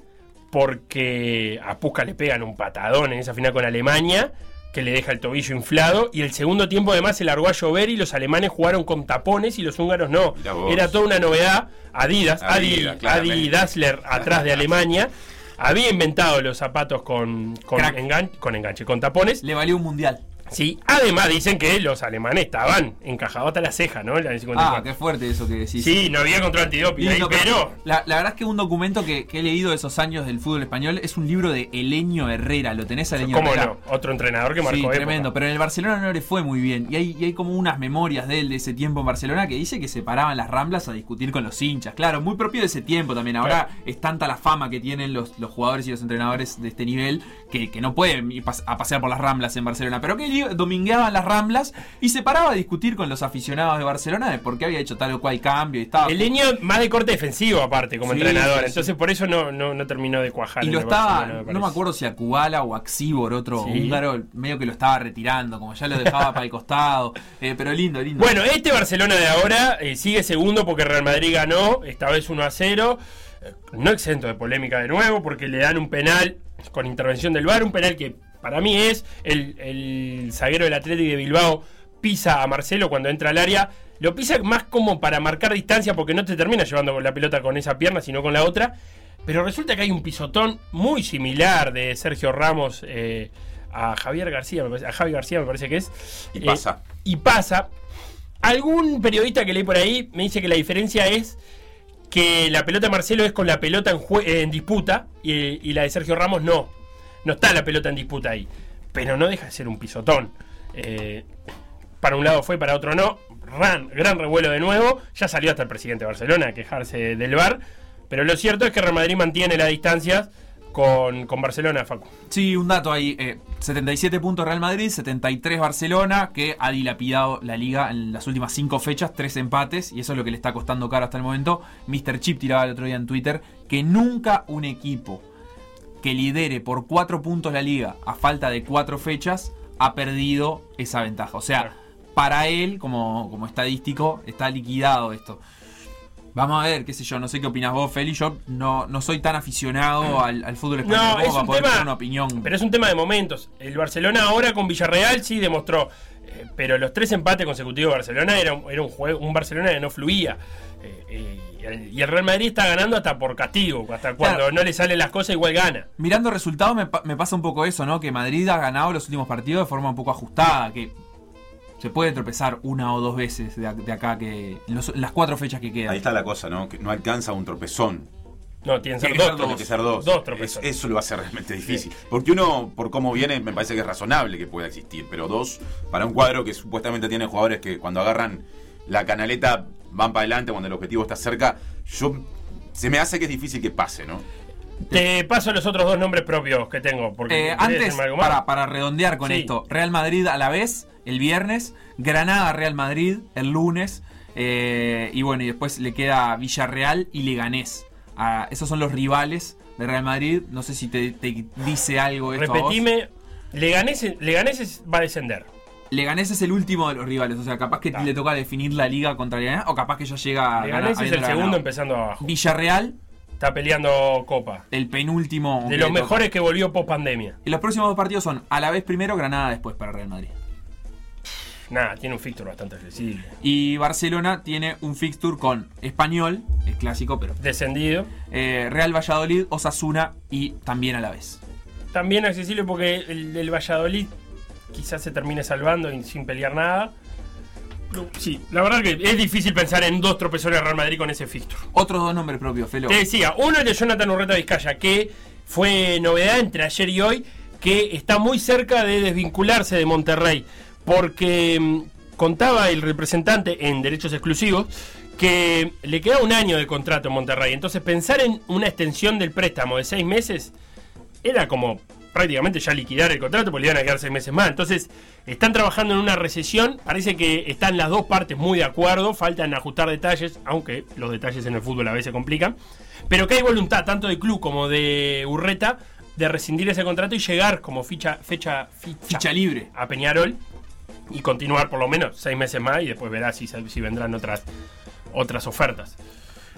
porque a Puskas le pegan un patadón en esa final con Alemania que le deja el tobillo inflado y el segundo tiempo además se largó a llover y los alemanes jugaron con tapones y los húngaros no. Era toda una novedad. Adidas, Adi, Adidas. Dassler atrás de Alemania había inventado los zapatos con, con, Crack. engan- con enganche, con tapones. Le valió un mundial. Sí, además dicen que los alemanes estaban encajados hasta la ceja, ¿no? En la del 54. Ah, qué fuerte eso que decís. Sí, no había control antidoping ahí, pero... La, la verdad es que un documento que, que he leído de esos años del fútbol español es un libro de Elenio Herrera. ¿Lo tenés a Elenio ¿Cómo Herrera? no? Otro entrenador que marcó Sí, época. tremendo. Pero en el Barcelona no le fue muy bien. Y hay, y hay como unas memorias de él de ese tiempo en Barcelona que dice que se paraban las ramblas a discutir con los hinchas. Claro, muy propio de ese tiempo también. Ahora es tanta la fama que tienen los, los jugadores y los entrenadores de este nivel que, que no pueden ir a pasear por las ramblas en Barcelona. Pero que domingueaban las ramblas y se paraba a discutir con los aficionados de Barcelona de por qué había hecho tal o cual cambio. Y estaba El leño más de corte defensivo, aparte, como Sí, entrenador. sí, sí. Entonces, por eso no, no, no terminó de cuajar. Y lo estaba, no me acuerdo si a Kubala o a Xibor, otro húngaro, medio que lo estaba retirando, como ya lo dejaba para el costado. Eh, pero lindo, lindo. Bueno, este Barcelona de ahora eh, sigue segundo porque Real Madrid ganó, esta vez 1 a 0. eh, no exento de polémica de nuevo, porque le dan un penal con intervención del VAR, un penal que para mí es el, el zaguero del Atlético de Bilbao pisa a Marcelo cuando entra al área. Lo pisa más como para marcar distancia porque no te termina llevando la pelota con esa pierna, sino con la otra. Pero resulta que hay un pisotón muy similar de Sergio Ramos eh, a Javier García, me parece, a Javi García me parece que es. Y Eh, pasa. y pasa. Algún periodista que leí por ahí me dice que la diferencia es que la pelota de Marcelo es con la pelota en, en disputa y, y la de Sergio Ramos no. No está la pelota en disputa ahí. Pero no deja de ser un pisotón. Eh, para un lado fue, para otro no. Ran, gran revuelo de nuevo. Ya salió hasta el presidente de Barcelona a quejarse del VAR. Pero lo cierto es que Real Madrid mantiene las distancias con, con Barcelona, Facu. Sí, un dato ahí. eh, 77 puntos Real Madrid, 73 Barcelona, que ha dilapidado la liga en las últimas 5 fechas, 3 empates, y eso es lo que le está costando caro hasta el momento. Mr. Chip tiraba el otro día en Twitter que nunca un equipo que lidere por 4 puntos la liga a falta de 4 fechas ha perdido esa ventaja. O sea, para él, como, como estadístico, está liquidado esto. Vamos a ver, qué sé yo, no sé qué opinas vos, Feli. Yo no, no soy tan aficionado al, al fútbol español No, es para un poder tema- tener una opinión. Pero es un tema de momentos. El Barcelona ahora con Villarreal sí demostró. eh, pero los tres empates consecutivos de Barcelona era, un- era un juego, un Barcelona que no fluía. Eh, eh, y el- Real Madrid está ganando hasta por castigo. Hasta cuando Claro. no le salen las cosas, igual gana. Mirando resultados me, me pasa un poco eso, ¿no? Que Madrid ha ganado los últimos partidos de forma un poco ajustada, que se puede tropezar una o dos veces de, acá que en los- las cuatro fechas que quedan. Ahí está la cosa, ¿no? Que no alcanza un tropezón. No, tienen que ser dos. ser Tiene dos. que ser dos. Dos Es- tropezones. eso lo va a hacer realmente difícil. Porque uno, por cómo viene, me parece que es razonable que pueda existir. Pero dos, para un cuadro que supuestamente tiene jugadores que cuando agarran la canaleta van para adelante cuando el objetivo está cerca, yo se me hace que es difícil que pase, ¿no? Te paso los otros dos nombres propios que tengo. Porque Eh, ¿querés antes, para, para redondear con Sí. esto, Real Madrid a la vez el viernes, Granada Real Madrid el lunes, Eh, y bueno, y después le queda Villarreal y Leganés. Ah, esos son los rivales de Real Madrid. No sé si te, te dice algo esto a vos. Repetime, Leganés, Leganés va a descender. Leganés es el último de los rivales. O sea, capaz que le toca definir la liga contra Leganés. O capaz que ya llega a Leganés es el segundo ganado. empezando abajo. Villarreal, Está peleando Copa. el penúltimo. De los toca. mejores que volvió post pandemia. Y los próximos dos partidos son a la vez primero, Granada después para Real Madrid. Nada, tiene un fixture bastante accesible. Y Barcelona tiene un fixture con Español, el clásico, pero Descendido. eh, Real Valladolid, Osasuna y también a la vez. También accesible porque el, el Valladolid quizás se termine salvando y sin pelear nada. Sí, la verdad que es difícil pensar en dos tropezones Real Madrid con ese fixture. Otros dos nombres propios, Felo. Te decía, uno es de Jonathan Urreta Vizcaya, que fue novedad entre ayer y hoy, que está muy cerca de desvincularse de Monterrey, porque mm, contaba el representante en derechos exclusivos que le queda un año de contrato en Monterrey. Entonces pensar en una extensión del préstamo de seis meses era como prácticamente ya liquidar el contrato porque le iban a quedar seis meses más. Entonces, están trabajando en una recesión. Parece que están las dos partes muy de acuerdo. Faltan ajustar detalles, aunque los detalles en el fútbol a veces complican. Pero que hay voluntad, tanto de club como de Urreta, de rescindir ese contrato y llegar como ficha, fecha, ficha, Ficha libre. a Peñarol y continuar por lo menos seis meses más y después verá si, si vendrán otras, otras ofertas.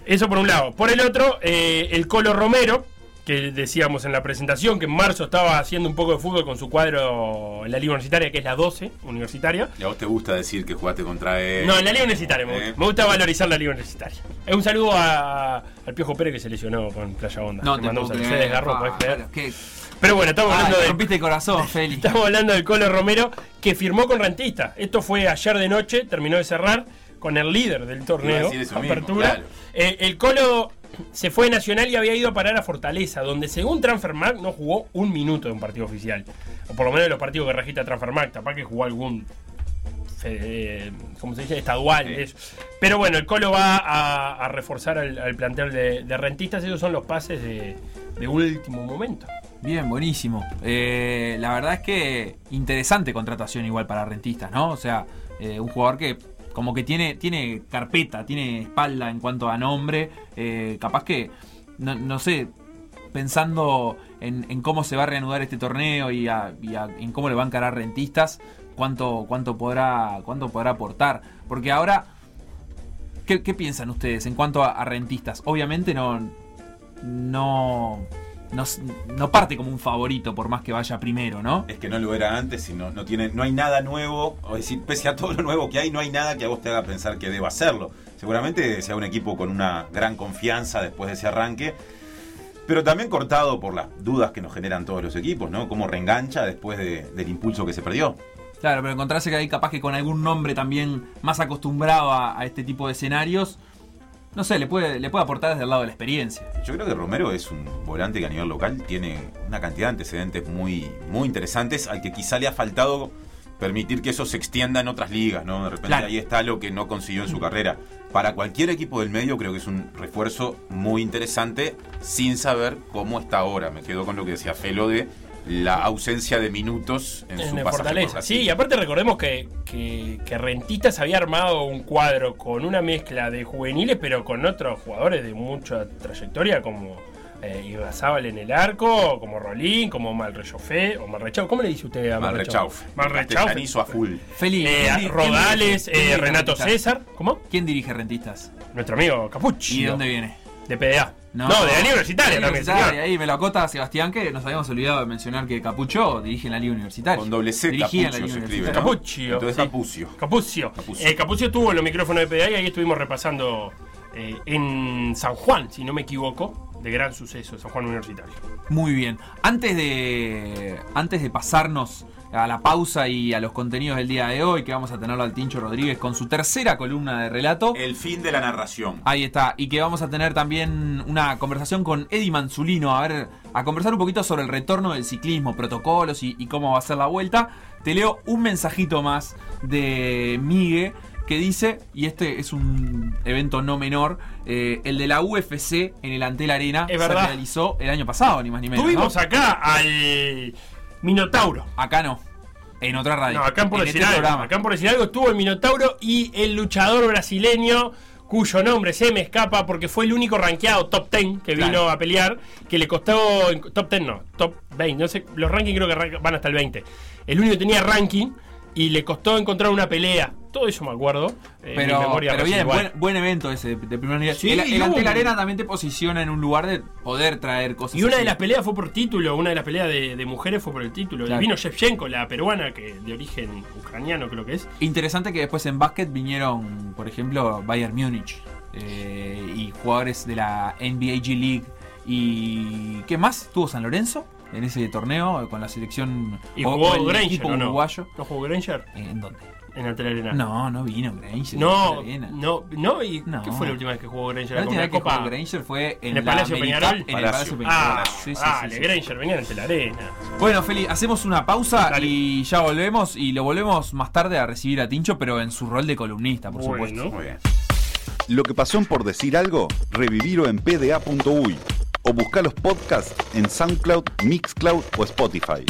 Eso por un lado. Por el otro, eh, el Colo Romero, que decíamos en la presentación, que en marzo estaba haciendo un poco de fútbol con su cuadro en la Liga Universitaria, que es la 12 Universitaria. Y a vos te gusta decir que jugaste contra él. No, en la Liga Universitaria me gusta. Eh. Me gusta valorizar la Liga Universitaria. Eh, un saludo a- al Piojo Pérez que se lesionó con Playa Onda. No te mandamos se desgarró, pa, ¿podés creer? qué- Pero bueno, estamos Ay, hablando de rompiste el corazón, Feli. Estamos hablando del Colo Romero que firmó con Rentista. Esto fue ayer de noche, terminó de cerrar con el líder del torneo, eso mismo, Apertura. claro. Eh, el Colo se fue de Nacional y había ido a parar a Fortaleza, donde según Transfermarkt no jugó un minuto de un partido oficial. O por lo menos de los partidos que registra Transfermarkt, capaz que jugó algún eh, ¿cómo se dice? Estadual. Pero bueno, el Colo va a, reforzar al, plantel de, rentistas. Esos son los pases de, de último momento. Bien, buenísimo. Eh, la verdad es que interesante contratación igual para rentistas, ¿no? O sea, eh, un jugador que como que tiene, tiene carpeta, tiene espalda en cuanto a nombre. eh, capaz que, no, no sé, pensando en, cómo se va a reanudar este torneo y, en cómo le van a encarar rentistas, cuánto, cuánto, podrá, cuánto podrá aportar. Porque ahora, ¿qué, qué piensan ustedes en cuanto a, a rentistas? Obviamente no, no, no, parte como un favorito por más que vaya primero, ¿no? Es que no lo era antes y no, no, tiene, no hay nada nuevo. O decir, pese a todo lo nuevo que hay, no hay nada que a vos te haga pensar que deba hacerlo. Seguramente sea un equipo con una gran confianza después de ese arranque. Pero también cortado por las dudas que nos generan todos los equipos, ¿no? Cómo reengancha después de- del impulso que se perdió. Claro, pero encontrarse que hay capaz que con algún nombre también más acostumbrado a, a este tipo de escenarios, no sé, le puede, le puede aportar desde el lado de la experiencia. Yo creo que Romero es un volante que a nivel local tiene una cantidad de antecedentes muy, muy interesantes al que quizá le ha faltado permitir que eso se extienda en otras ligas, ¿no? De repente Claro. ahí está lo que no consiguió en su carrera. Para cualquier equipo del medio creo que es un refuerzo muy interesante sin saber cómo está ahora. Me quedo con lo que decía Felo de la ausencia de minutos en, En su Fortaleza. Sí, y aparte recordemos que, que, que Rentistas había armado un cuadro con una mezcla de juveniles, pero con otros jugadores de mucha trayectoria, como eh, Ibazábal en el arco, como Rolín, como Malrechaufe, o Malrechau. ¿Cómo le dice usted a Malrechauf. Malrechaufe? Castellanizo a full. Feli, Eh, ¿quién di- quién Rodales, eh, Renato? César. ¿Cómo? ¿Quién dirige Rentistas? Nuestro amigo Capucci. ¿Y de dónde viene? De PDA. No, de la Liga Universitaria la también, Universitaria. Ahí me lo acota Sebastián, que nos habíamos olvidado de mencionar que Capucho dirige en la Liga Universitaria. Con doble C, Dirigía en la Capucho Liga se escribe, Universitaria. ¿no? Capuccio. Entonces sí. Capucio. Capucio. Capucio. Eh, Capucio estuvo en los micrófonos de PDA y ahí estuvimos repasando eh, en San Juan, si no me equivoco, de gran suceso, San Juan Universitario. Muy bien. Antes de, antes de pasarnos a la pausa y a los contenidos del día de hoy, que vamos a tenerlo al Tincho Rodríguez con su tercera columna de relato. El fin de la narración. Ahí está. Y que vamos a tener también una conversación con Eddie Manzulino, a ver, a conversar un poquito sobre el retorno del ciclismo, protocolos y, y cómo va a ser la vuelta. Te leo un mensajito más de Migue que dice, y este es un evento no menor, eh, el de la UFC en el Antel Arena Es se verdad. realizó el año pasado, ni más ni menos. Tuvimos ¿no? acá al Minotauro. Acá no. en otra radio. No, acá por en decir este algo. programa. Acá por decir algo estuvo el Minotauro y el luchador brasileño cuyo nombre se me escapa porque fue el único rankeado top 10 que vino Claro. a pelear, que le costó, top 10 no, top 20, no sé, los rankings creo que van hasta el 20. El único que tenía ranking y le costó encontrar una pelea. Todo eso me acuerdo. eh, mi Pero, memoria pero bien, buen, buen evento ese de, primer nivel. Sí, el el. Antel Arena también te posiciona en un lugar de poder traer cosas Y una así. de las peleas fue por título, una de las peleas de, de mujeres fue por el título. Y vino Shevchenko, la peruana, que de origen ucraniano creo que es. Interesante que después en básquet vinieron, por ejemplo, Bayern Múnich eh, y jugadores de la NBA G League. ¿Y qué más? ¿Tuvo San Lorenzo en ese torneo con la selección Y jugó o Granger, equipo ¿o no? uruguayo? ¿No jugó Granger? ¿En dónde? En el Arena. No, no vino Granger. No, en la arena. no, no, ¿y No. qué fue la última vez que jugó Granger? La ¿Con última vez que jugó Granger fue en, ¿En el la Palacio Peñarol? En el Palacio. Palacio Peñarol. Ah, Sí, sí, sí, sí. Granger, vengan ante la arena. Bueno, Feli, hacemos una pausa Dale. y ya volvemos. Y lo volvemos más tarde a recibir a Tincho, pero en su rol de columnista, por Bueno. supuesto. Muy bien. Lo que pasó en por decir algo, revivirlo en pda.uy o buscar los podcasts en SoundCloud, Mixcloud o Spotify.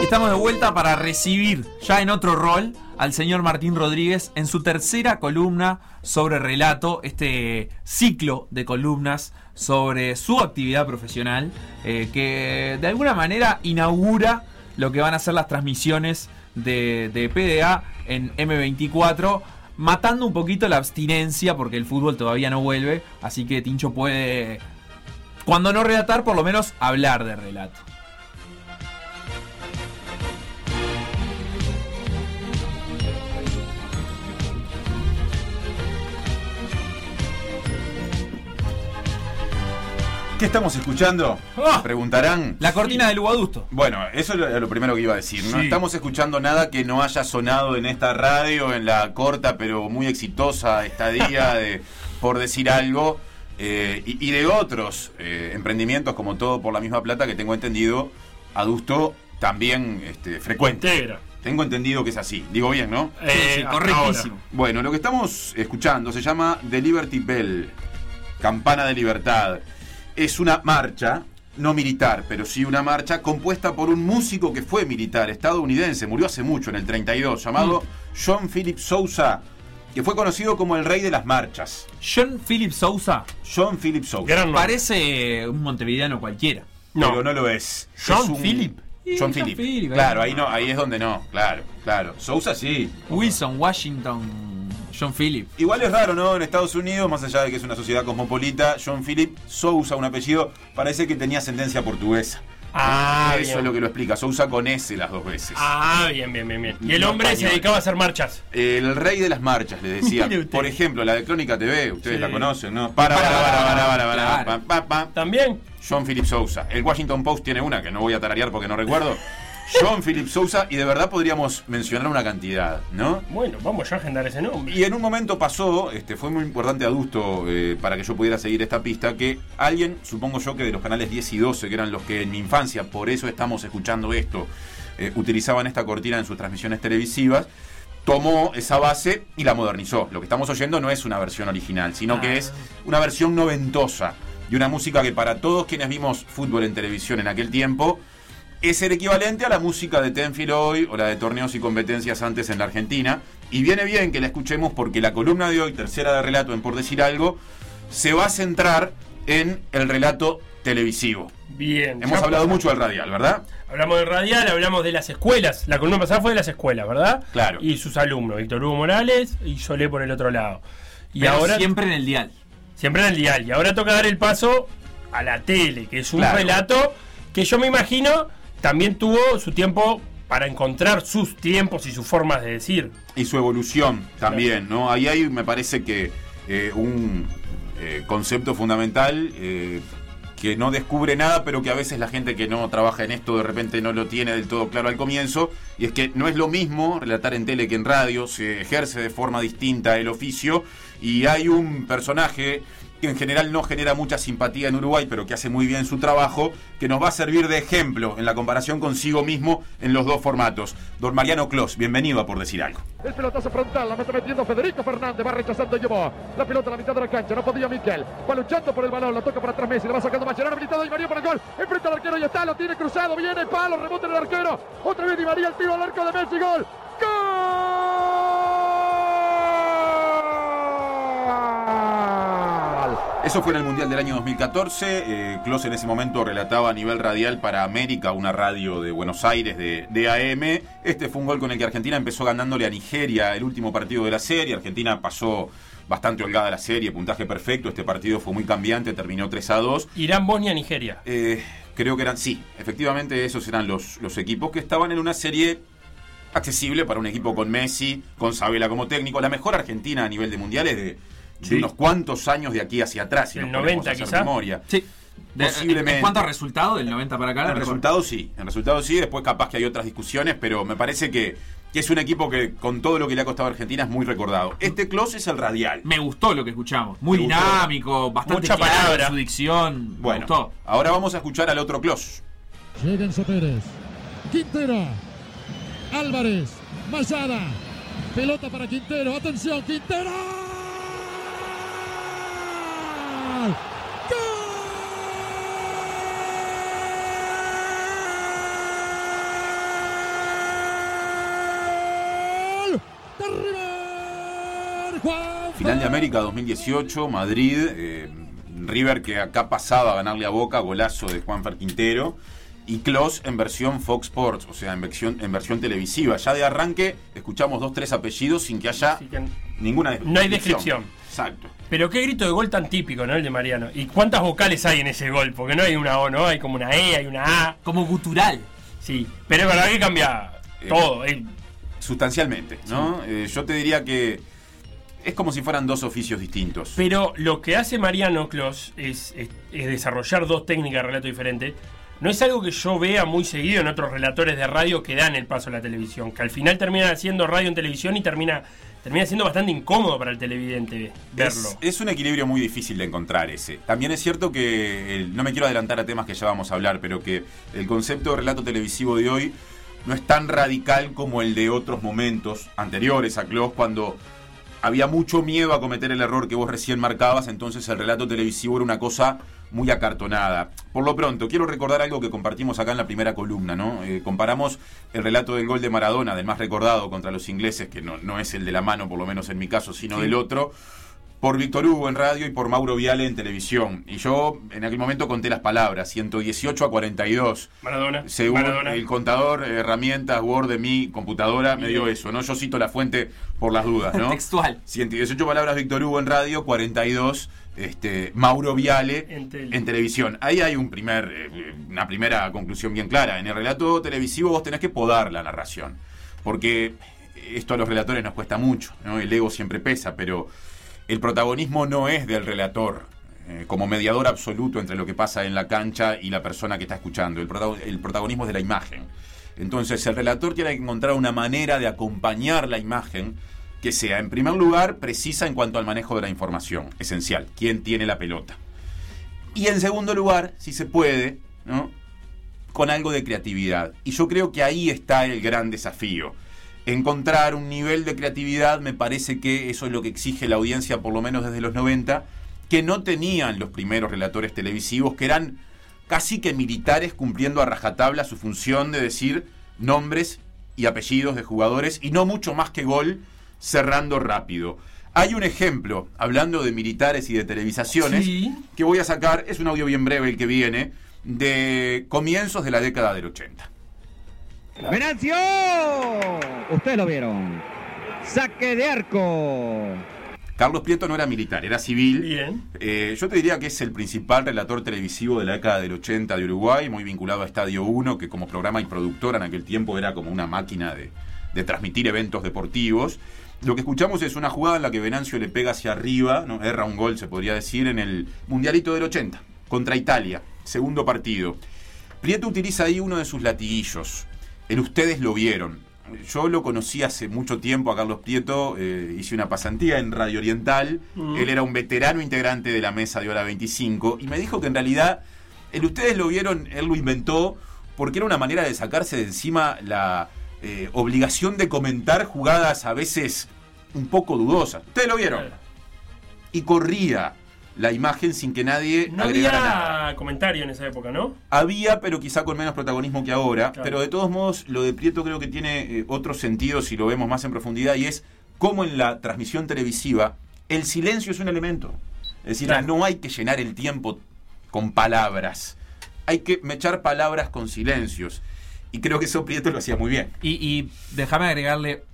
Estamos de vuelta para recibir, ya en otro rol, al señor Martín Rodríguez en su tercera columna sobre relato, este ciclo de columnas sobre su actividad profesional, eh, que de alguna manera inaugura lo que van a ser las transmisiones de, de PDA en M24, matando un poquito la abstinencia, porque el fútbol todavía no vuelve, así que Tincho puede, cuando no relatar, por lo menos hablar de relato. ¿Qué estamos escuchando? Ah. Preguntarán. La cortina del Ubadusto. Bueno, eso era lo primero que iba a decir. No Sí. estamos escuchando nada que no haya sonado en esta radio, en la corta pero muy exitosa estadía de por decir algo. eh, y, y de otros eh, emprendimientos como todo por la misma plata que tengo entendido, adusto también este, frecuente. Integra. Tengo entendido que es así. Digo bien, ¿no? Eh, sí, correctísimo. ahora. Bueno, lo que estamos escuchando se llama The Liberty Bell, Campana de Libertad. Es una marcha, no militar, pero sí una marcha compuesta por un músico que fue militar estadounidense, murió hace mucho, en el 32, llamado John Philip Sousa, que fue conocido como el rey de las marchas. John Philip Sousa John Philip Sousa. Gran nombre. parece un montevideano cualquiera. No. Pero no lo es. John Es un- Philip. John John Philip. Philip, Claro, ahí ahí no, ahí es donde no, claro, claro. Sousa sí. Wilson, Washington, John Philip. Igual es raro, ¿no? En Estados Unidos, más allá de que es una sociedad cosmopolita, John Philip Sousa, un apellido, parece que tenía ascendencia portuguesa. Ah, Eso bien. es lo que lo explica. Sousa con S las dos veces. Ah, bien, bien, bien, bien. Y el hombre se dedicaba a hacer marchas. El rey de las marchas, le decía. Por ejemplo, la de Crónica TV, ustedes Sí. la conocen, ¿no? Para, para, para, para, para, para, Claro. pa, pa, pa. ¿También? John Philip Sousa. El Washington Post tiene una que no voy a tararear porque no recuerdo. John Philip Sousa, y de verdad podríamos mencionar una cantidad, ¿no? Bueno, vamos ya a agendar ese nombre. Y en un momento pasó, este, fue muy importante adusto eh, para que yo pudiera seguir esta pista, que alguien, supongo yo que de los canales 10 y 12, que eran los que en mi infancia, por eso estamos escuchando esto, eh, utilizaban esta cortina en sus transmisiones televisivas, tomó esa base y la modernizó. Lo que estamos oyendo no es una versión original, sino que Ah. es una versión noventosa de una música que para todos quienes vimos fútbol en televisión en aquel tiempo, es el equivalente a la música de Tenfield hoy o la de torneos y competencias antes en la Argentina. Y viene bien que la escuchemos porque la columna de hoy, tercera de relato en Por Decir Algo, se va a centrar en el relato televisivo. Bien. Hemos hablado mucho del radial, ¿verdad? Hablamos del radial, hablamos de las escuelas. La columna pasada fue de las escuelas, ¿verdad? Claro. Y sus alumnos, Víctor Hugo Morales y Solé por el otro lado. Y Pero ahora siempre en el dial. siempre en el dial. Y ahora toca dar el paso a la tele, que es un Claro. relato que yo me imagino también tuvo su tiempo para encontrar sus tiempos y sus formas de decir. Y su evolución también, ¿no? Ahí hay, me parece que eh, un eh, concepto fundamental eh, que no descubre nada, pero que a veces la gente que no trabaja en esto de repente no lo tiene del todo claro al comienzo, y es que no es lo mismo relatar en tele que en radio, se ejerce de forma distinta el oficio, y hay un personaje que en general no genera mucha simpatía en Uruguay, pero que hace muy bien su trabajo, que nos va a servir de ejemplo en la comparación consigo mismo en los dos formatos. Don Mariano Clos, bienvenido a Por Decir Algo. El pelotazo frontal, la mete metiendo Federico Fernández, va rechazando llevó la pelota a la mitad de la cancha, no podía Miquel, va luchando por el balón, lo toca por atrás Messi, le va sacando Mascherano, habilitado Di María para el gol, enfrenta al arquero y está, lo tiene cruzado, viene palo, rebote del arquero, otra vez Di María, el tiro al arco de Messi, gol, gol. Eso fue en el Mundial del año 2014. Eh, en ese momento relataba a nivel radial para América, una radio de Buenos Aires de, de AM. Este fue un gol con el que Argentina empezó ganándole a Nigeria el último partido de la serie. Argentina pasó bastante holgada la serie, puntaje perfecto. Este partido fue muy cambiante, terminó 3 a 2. Irán, Bosnia, Nigeria. Eh, creo que eran, sí, efectivamente esos eran los, los equipos que estaban en una serie accesible para un equipo con Messi, con Sabela como técnico. La mejor Argentina a nivel de mundiales de Sí. unos cuantos años de aquí hacia atrás. Si Del nos ponemos 90 a hacer quizá. memoria. Sí. De- Posiblemente. En cuanto a resultado, del 90 para acá, la En mejor. resultados sí, en resultados sí, después capaz que hay otras discusiones, pero me parece que, que es un equipo que con todo lo que le ha costado a Argentina es muy recordado. Este close es el radial. Me gustó lo que escuchamos. Muy Me gustó. dinámico, bastante Mucha claro palabra. su dicción. Me Bueno, gustó. ahora vamos a escuchar al otro close. Llega Enzo Pérez. Quintero. Álvarez. Mayada. Pelota para Quintero. Atención, Quintero. ¡Gol! De River. Juan Final de América 2018, Madrid, eh, River que acá pasaba a ganarle a Boca, golazo de Juanfer Quintero. Y Klos en versión Fox Sports, o sea, en versión, en versión televisiva. Ya de arranque escuchamos dos, tres apellidos sin que haya ninguna No hay descripción. Exacto. Pero qué grito de gol tan típico, ¿no? El de Mariano. ¿Y cuántas vocales hay en ese gol? Porque no hay una O, ¿no? Hay como una E, hay una A. Como gutural. Sí. Pero es verdad que cambia Eh, todo. eh. Sustancialmente, ¿no? Eh, yo te diría que es como si fueran dos oficios distintos. Pero lo que hace Mariano Clos es, es- es desarrollar dos técnicas de relato diferentes. No es algo que yo vea muy seguido en otros relatores de radio que dan el paso a la televisión. Que al final termina haciendo radio en televisión y termina, termina siendo bastante incómodo para el televidente verlo. Es, es un equilibrio muy difícil de encontrar ese. También es cierto que, el- no me quiero adelantar a temas que ya vamos a hablar, pero que el concepto de relato televisivo de hoy no es tan radical como el de otros momentos anteriores a Clos, cuando había mucho miedo a cometer el error que vos recién marcabas, entonces el relato televisivo era una cosa muy acartonada. Por lo pronto, quiero recordar algo que compartimos acá en la primera columna, ¿no? Eh, comparamos el relato del gol de Maradona, del más recordado contra los ingleses, que no, no es el de la mano, por lo menos en mi caso, sino del otro, por Víctor Hugo en radio y por Mauro Viale en televisión. Y yo en aquel momento conté las palabras, 118 a 42. Maradona. Según Maradona. el contador, herramientas, Word de mi computadora, me dio eso, ¿no? Yo cito la fuente por las dudas, ¿no? Textual. 118 palabras Víctor Hugo en radio, 42 este, Mauro Viale En en, tele. televisión. Ahí hay un primer, eh, una primera conclusión bien clara. En el relato televisivo vos tenés que podar la narración. Porque esto a los relatores nos cuesta mucho, ¿no? El ego siempre pesa, pero el protagonismo no es del relator. eh, como mediador absoluto entre lo que pasa en la cancha y la persona que está escuchando. El, protago- el protagonismo es de la imagen. Entonces el relator tiene que encontrar una manera de acompañar la imagen que sea, en primer lugar, precisa en cuanto al manejo de la información, esencial, quién tiene la pelota. Y en segundo lugar, si se puede, con algo de creatividad. Y yo creo que ahí está el gran desafío. Encontrar un nivel de creatividad, me parece que eso es lo que exige la audiencia, por lo menos desde los 90, que no tenían los primeros relatores televisivos, que eran casi que militares cumpliendo a rajatabla su función de decir nombres y apellidos de jugadores y no mucho más que gol cerrando rápido. Hay un ejemplo, hablando de militares y de televisaciones, Sí. que voy a sacar, es un audio bien breve el que viene, de comienzos de la década del 80. Venancio. Ustedes lo vieron. Saque de arco. Carlos Prieto no era militar, era civil. Bien. Eh, yo te diría que es el principal relator televisivo de la década del 80 de Uruguay, muy vinculado a Estadio 1, que como programa y productora en aquel tiempo era como una máquina de, de transmitir eventos deportivos. Lo que escuchamos es una jugada en la que Venancio le pega hacia arriba, ¿no? erra un gol, se podría decir, en el Mundialito del 80, contra Italia, segundo partido. Prieto utiliza ahí uno de sus latiguillos. El ustedes lo vieron. yo lo conocí hace mucho tiempo a Carlos Prieto, eh, hice una pasantía en Radio Oriental, Mm. él era un veterano integrante de la mesa de hora 25 y me dijo que en realidad, el ustedes lo vieron, él lo inventó porque era una manera de sacarse de encima la eh, obligación de comentar jugadas a veces un poco dudosas. Ustedes lo vieron. Y corría la imagen sin que nadie No agregara nada. había comentario en esa época, ¿no? Había, pero quizá con menos protagonismo que ahora. Claro. Pero de todos modos, lo de Prieto creo que tiene eh, otro sentido si lo vemos más en profundidad y es cómo en la transmisión televisiva el silencio es un elemento. Es decir, Claro. no hay que llenar el tiempo con palabras. Hay que mechar palabras con silencios. Y creo que eso Prieto lo hacía muy bien. Y, y déjame agregarle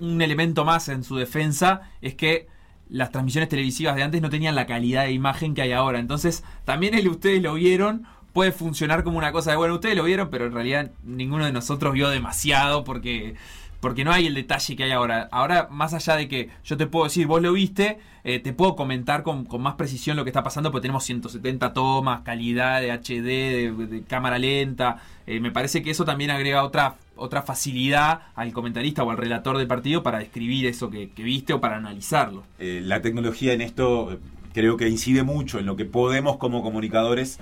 un elemento más en su defensa, es que las transmisiones televisivas de antes no tenían la calidad de imagen que hay ahora. Entonces, también el ustedes lo vieron puede funcionar como una cosa de, bueno, ustedes lo vieron, pero en realidad ninguno de nosotros vio demasiado porque porque no hay el detalle que hay ahora. Ahora, más allá de que yo te puedo decir, vos lo viste, eh, te puedo comentar con, con más precisión lo que está pasando, porque tenemos 170 tomas, calidad de HD, de, cámara lenta. Eh, me parece que eso también agrega otra, otra facilidad al comentarista o al relator del partido para describir eso que, que viste o para analizarlo. Eh, la tecnología en esto eh, creo que incide mucho en lo que podemos como comunicadores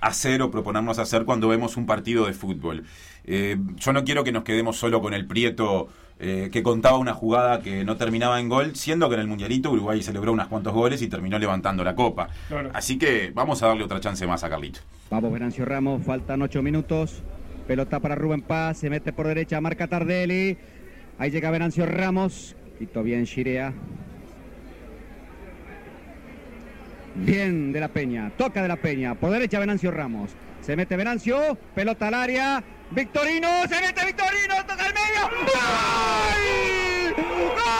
hacer o proponernos hacer cuando vemos un partido de fútbol. Eh, yo no quiero que nos quedemos solo con el Prieto eh, que contaba una jugada que no terminaba en gol, siendo que en el Mundialito Uruguay celebró unos cuantos goles y terminó levantando la copa. Claro. Así que vamos a darle otra chance más a Carlito. Vamos, Venancio Ramos, faltan ocho minutos. Pelota para Rubén Paz, se mete por derecha, marca Tardelli. Ahí llega Venancio Ramos. Quito bien Shirea. Bien de la Peña, toca de la Peña, por derecha Venancio Ramos. Se mete Venancio, pelota al área. Victorino, se mete Victorino, toca al medio. ¡Gol! ¡Gol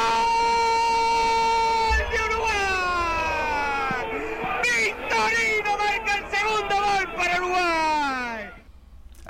de Uruguay! Victorino marca el segundo gol para Uruguay.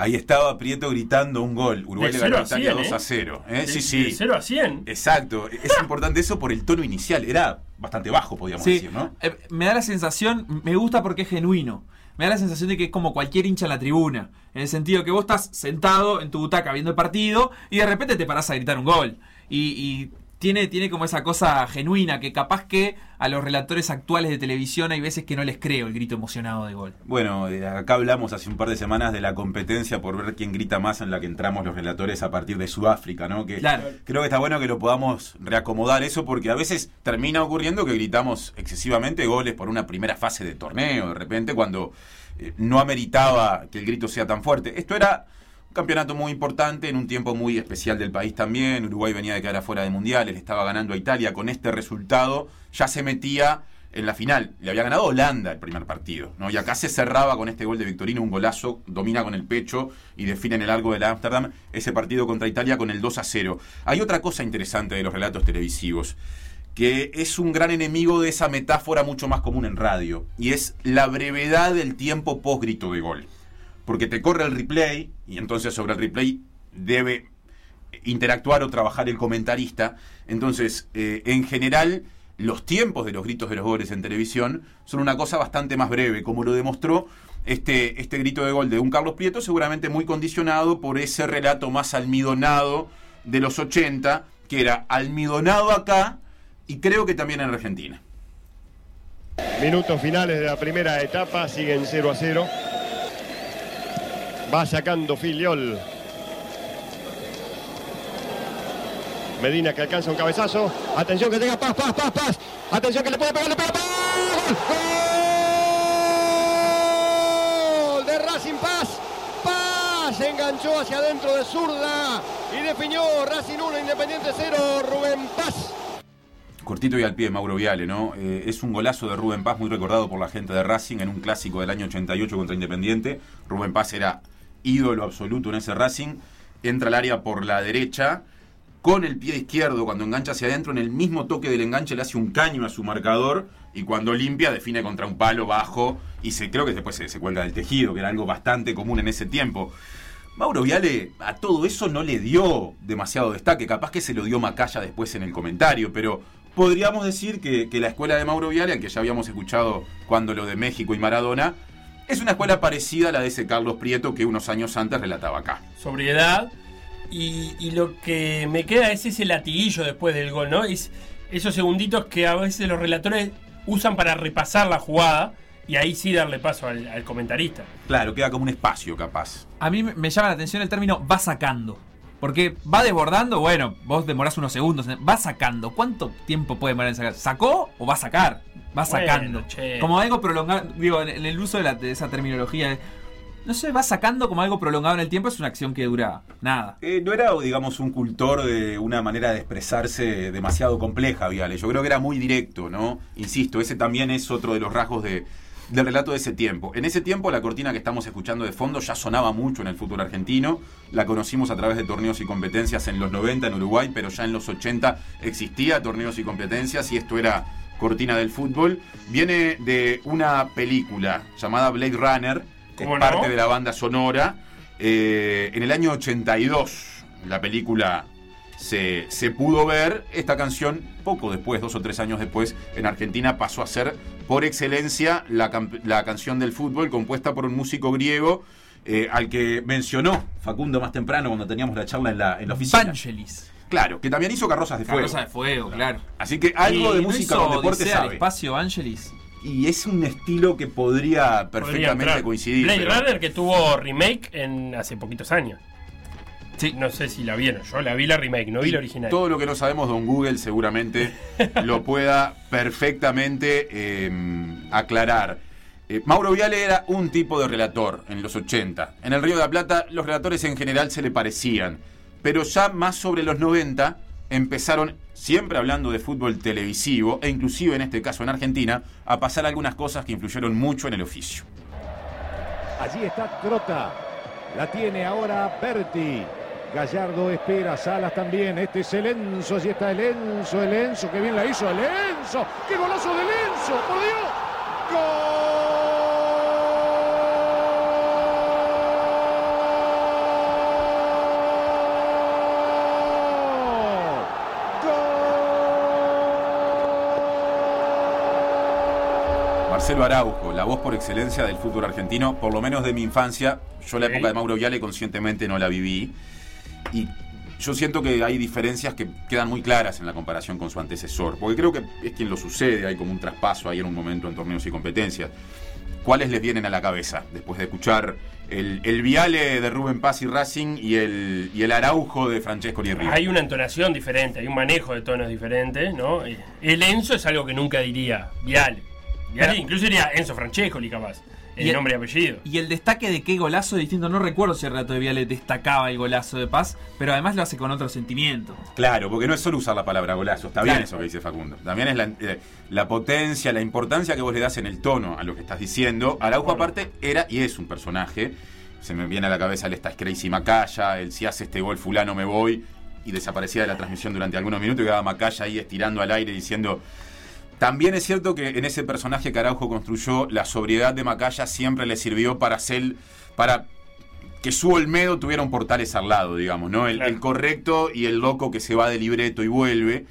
Ahí estaba Prieto gritando un gol. Uruguay De le ganó a 0 a Italia 100, 2 a ¿eh? 0. ¿eh? De- Sí, sí. de 0 a 100. Exacto. Es importante eso por el tono inicial. Era bastante bajo, podríamos Sí, decir, ¿no? eh, me da la sensación, me gusta porque es genuino. Me da la sensación de que es como cualquier hincha en la tribuna. En el sentido que vos estás sentado en tu butaca viendo el partido y de repente te parás a gritar un gol. Y, y tiene, tiene como esa cosa genuina que capaz que a los relatores actuales de televisión hay veces que no les creo el grito emocionado de gol. Bueno, eh, acá hablamos hace un par de semanas de la competencia por ver quién grita más en la que entramos los relatores a partir de Sudáfrica, ¿no? Que Claro. creo que está bueno que lo podamos reacomodar eso porque a veces termina ocurriendo que gritamos excesivamente goles por una primera fase de torneo, de repente cuando eh, no ameritaba que el grito sea tan fuerte. Esto era campeonato muy importante en un tiempo muy especial del país también. Uruguay venía de quedar afuera de mundiales, le estaba ganando a Italia. Con este resultado ya se metía en la final. Le había ganado Holanda el primer partido. ¿no? Y acá se cerraba con este gol de Victorino, un golazo, domina con el pecho y define en el largo del Ámsterdam ese partido contra Italia con el 2 a 0. Hay otra cosa interesante de los relatos televisivos que es un gran enemigo de esa metáfora mucho más común en radio, y es la brevedad del tiempo post grito de gol. Porque te corre el replay, y entonces sobre el replay debe interactuar o trabajar el comentarista. Entonces, eh, en general, los tiempos de los gritos de los goles en televisión son una cosa bastante más breve, como lo demostró este, este grito de gol de un Carlos Prieto, seguramente muy condicionado por ese relato más almidonado de los 80, que era almidonado acá y creo que también en Argentina. Minutos finales de la primera etapa, siguen 0 a 0. Va sacando Filiol. Medina que alcanza un cabezazo. Atención que llega Paz, Paz, Paz, Paz. Atención que le puede pegar, le pega Paz. ¡Gol! De Racing Paz. Paz se enganchó hacia adentro de zurda y definió Racing 1, Independiente 0, Rubén Paz. Cortito y al pie, Mauro Viale, ¿no? Eh, es un golazo de Rubén Paz muy recordado por la gente de Racing en un clásico del año 88 contra Independiente. Rubén Paz era ídolo absoluto en ese Racing. Entra al área por la derecha con el pie izquierdo cuando engancha hacia adentro. En el mismo toque del enganche le hace un caño a su marcador y cuando limpia define contra un palo bajo y se creo que después se, se cuelga del tejido, que era algo bastante común en ese tiempo. Mauro Viale a todo eso no le dio demasiado destaque, capaz que se lo dio Macaya después en el comentario, pero podríamos decir que, que la escuela de Mauro Viale, al que ya habíamos escuchado cuando lo de México y Maradona, es una escuela parecida a la de ese Carlos Prieto que unos años antes relataba acá. Sobriedad, Y, y lo que me queda es ese latiguillo después del gol, ¿no? Es esos segunditos que a veces los relatores usan para repasar la jugada y ahí sí darle paso al, al comentarista. Claro, queda como un espacio capaz. A mí me- me llama la atención el término va sacando. Porque va desbordando, bueno, vos demorás unos segundos. Va sacando. ¿Cuánto tiempo puede demorar en sacar? ¿Sacó o va a sacar? Va sacando. che. Como algo prolongado, digo, en, en el uso de, la- de esa terminología. No sé, va sacando como algo prolongado en el tiempo, es una acción que dura nada. Eh, no era, digamos, un cultor de una manera de expresarse demasiado compleja, Viale. Yo creo que era muy directo, ¿no? Insisto, ese también es otro de los rasgos de, del relato de ese tiempo. En ese tiempo, la cortina que estamos escuchando de fondo ya sonaba mucho en el fútbol argentino. La conocimos a través de torneos y competencias en los 90 en Uruguay, pero ya en los 80 existía torneos y competencias y esto era cortina del fútbol. Viene de una película llamada Blade Runner, que es parte de la banda sonora. Eh, en el año 82, la película se, se pudo ver. Esta canción, poco después, dos o tres años después, en Argentina pasó a ser, por excelencia, la, la canción del fútbol compuesta por un músico griego. eh, al que mencionó Facundo más temprano cuando teníamos la charla en la, en la oficina. Vangelis. Claro, que también hizo Carrozas de Fuego. Carroza de fuego, claro. Así que algo Y de ¿no música hizo con deporte sabe. espacio Vangelis. Y es un estilo que podría perfectamente coincidir. Blade pero- Runner que tuvo remake en hace poquitos años. Sí. No sé si la vieron. Yo la vi la remake, no vi la original. Todo lo que no sabemos, don Google seguramente lo pueda perfectamente eh, aclarar. Eh, Mauro Viale era un tipo de relator en los 80. En el Río de la Plata los relatores en general se le parecían. Pero ya más sobre los 90 empezaron, siempre hablando de fútbol televisivo, e inclusive en este caso en Argentina, a pasar algunas cosas que influyeron mucho en el oficio. Allí está Crota. La tiene ahora Berti. Gallardo espera, Salas también. Este es el Enzo. Allí está el Enzo, el Enzo. Que bien la hizo el Enzo. ¡Qué golazo del Enzo! ¡Por Dios! Marcelo Araujo, la voz por excelencia del fútbol argentino, por lo menos de mi infancia. Yo la época de Mauro Viale conscientemente no la viví. Y yo siento que hay diferencias que quedan muy claras en la comparación con su antecesor. Porque creo que es quien lo sucede, hay como un traspaso ahí en un momento en torneos y competencias. ¿Cuáles les vienen a la cabeza después de escuchar el, el Viale de Rubén Paz y Racing y el, y el Araujo de Francesco Nierri? Hay una entonación diferente, hay un manejo de tonos diferentes, ¿no? Eh, El Enzo es algo que nunca diría Viale. Pero- incluso diría Enzo Francescoli, capaz. El, Y el- nombre y apellido. Y el destaque de qué golazo es distinto. No recuerdo si el relato de Viale destacaba el golazo de Paz, pero además lo hace con otro sentimiento. Claro, porque no es solo usar la palabra golazo, está bien eso que dice Facundo. También es la, eh, la potencia, la importancia que vos le das en el tono a lo que estás diciendo. Araujo aparte era y es un personaje. Se me viene a la cabeza el esta es Crazy Macaya, el si hace este gol fulano me voy, y desaparecía de la transmisión durante algunos minutos y quedaba Macaya ahí estirando al aire diciendo... También es cierto que en ese personaje que Araujo construyó, la sobriedad de Macaya siempre le sirvió para hacer, para que su Olmedo tuviera un portales al lado, digamos, ¿no? El, el correcto y el loco que se va de libreto y vuelve.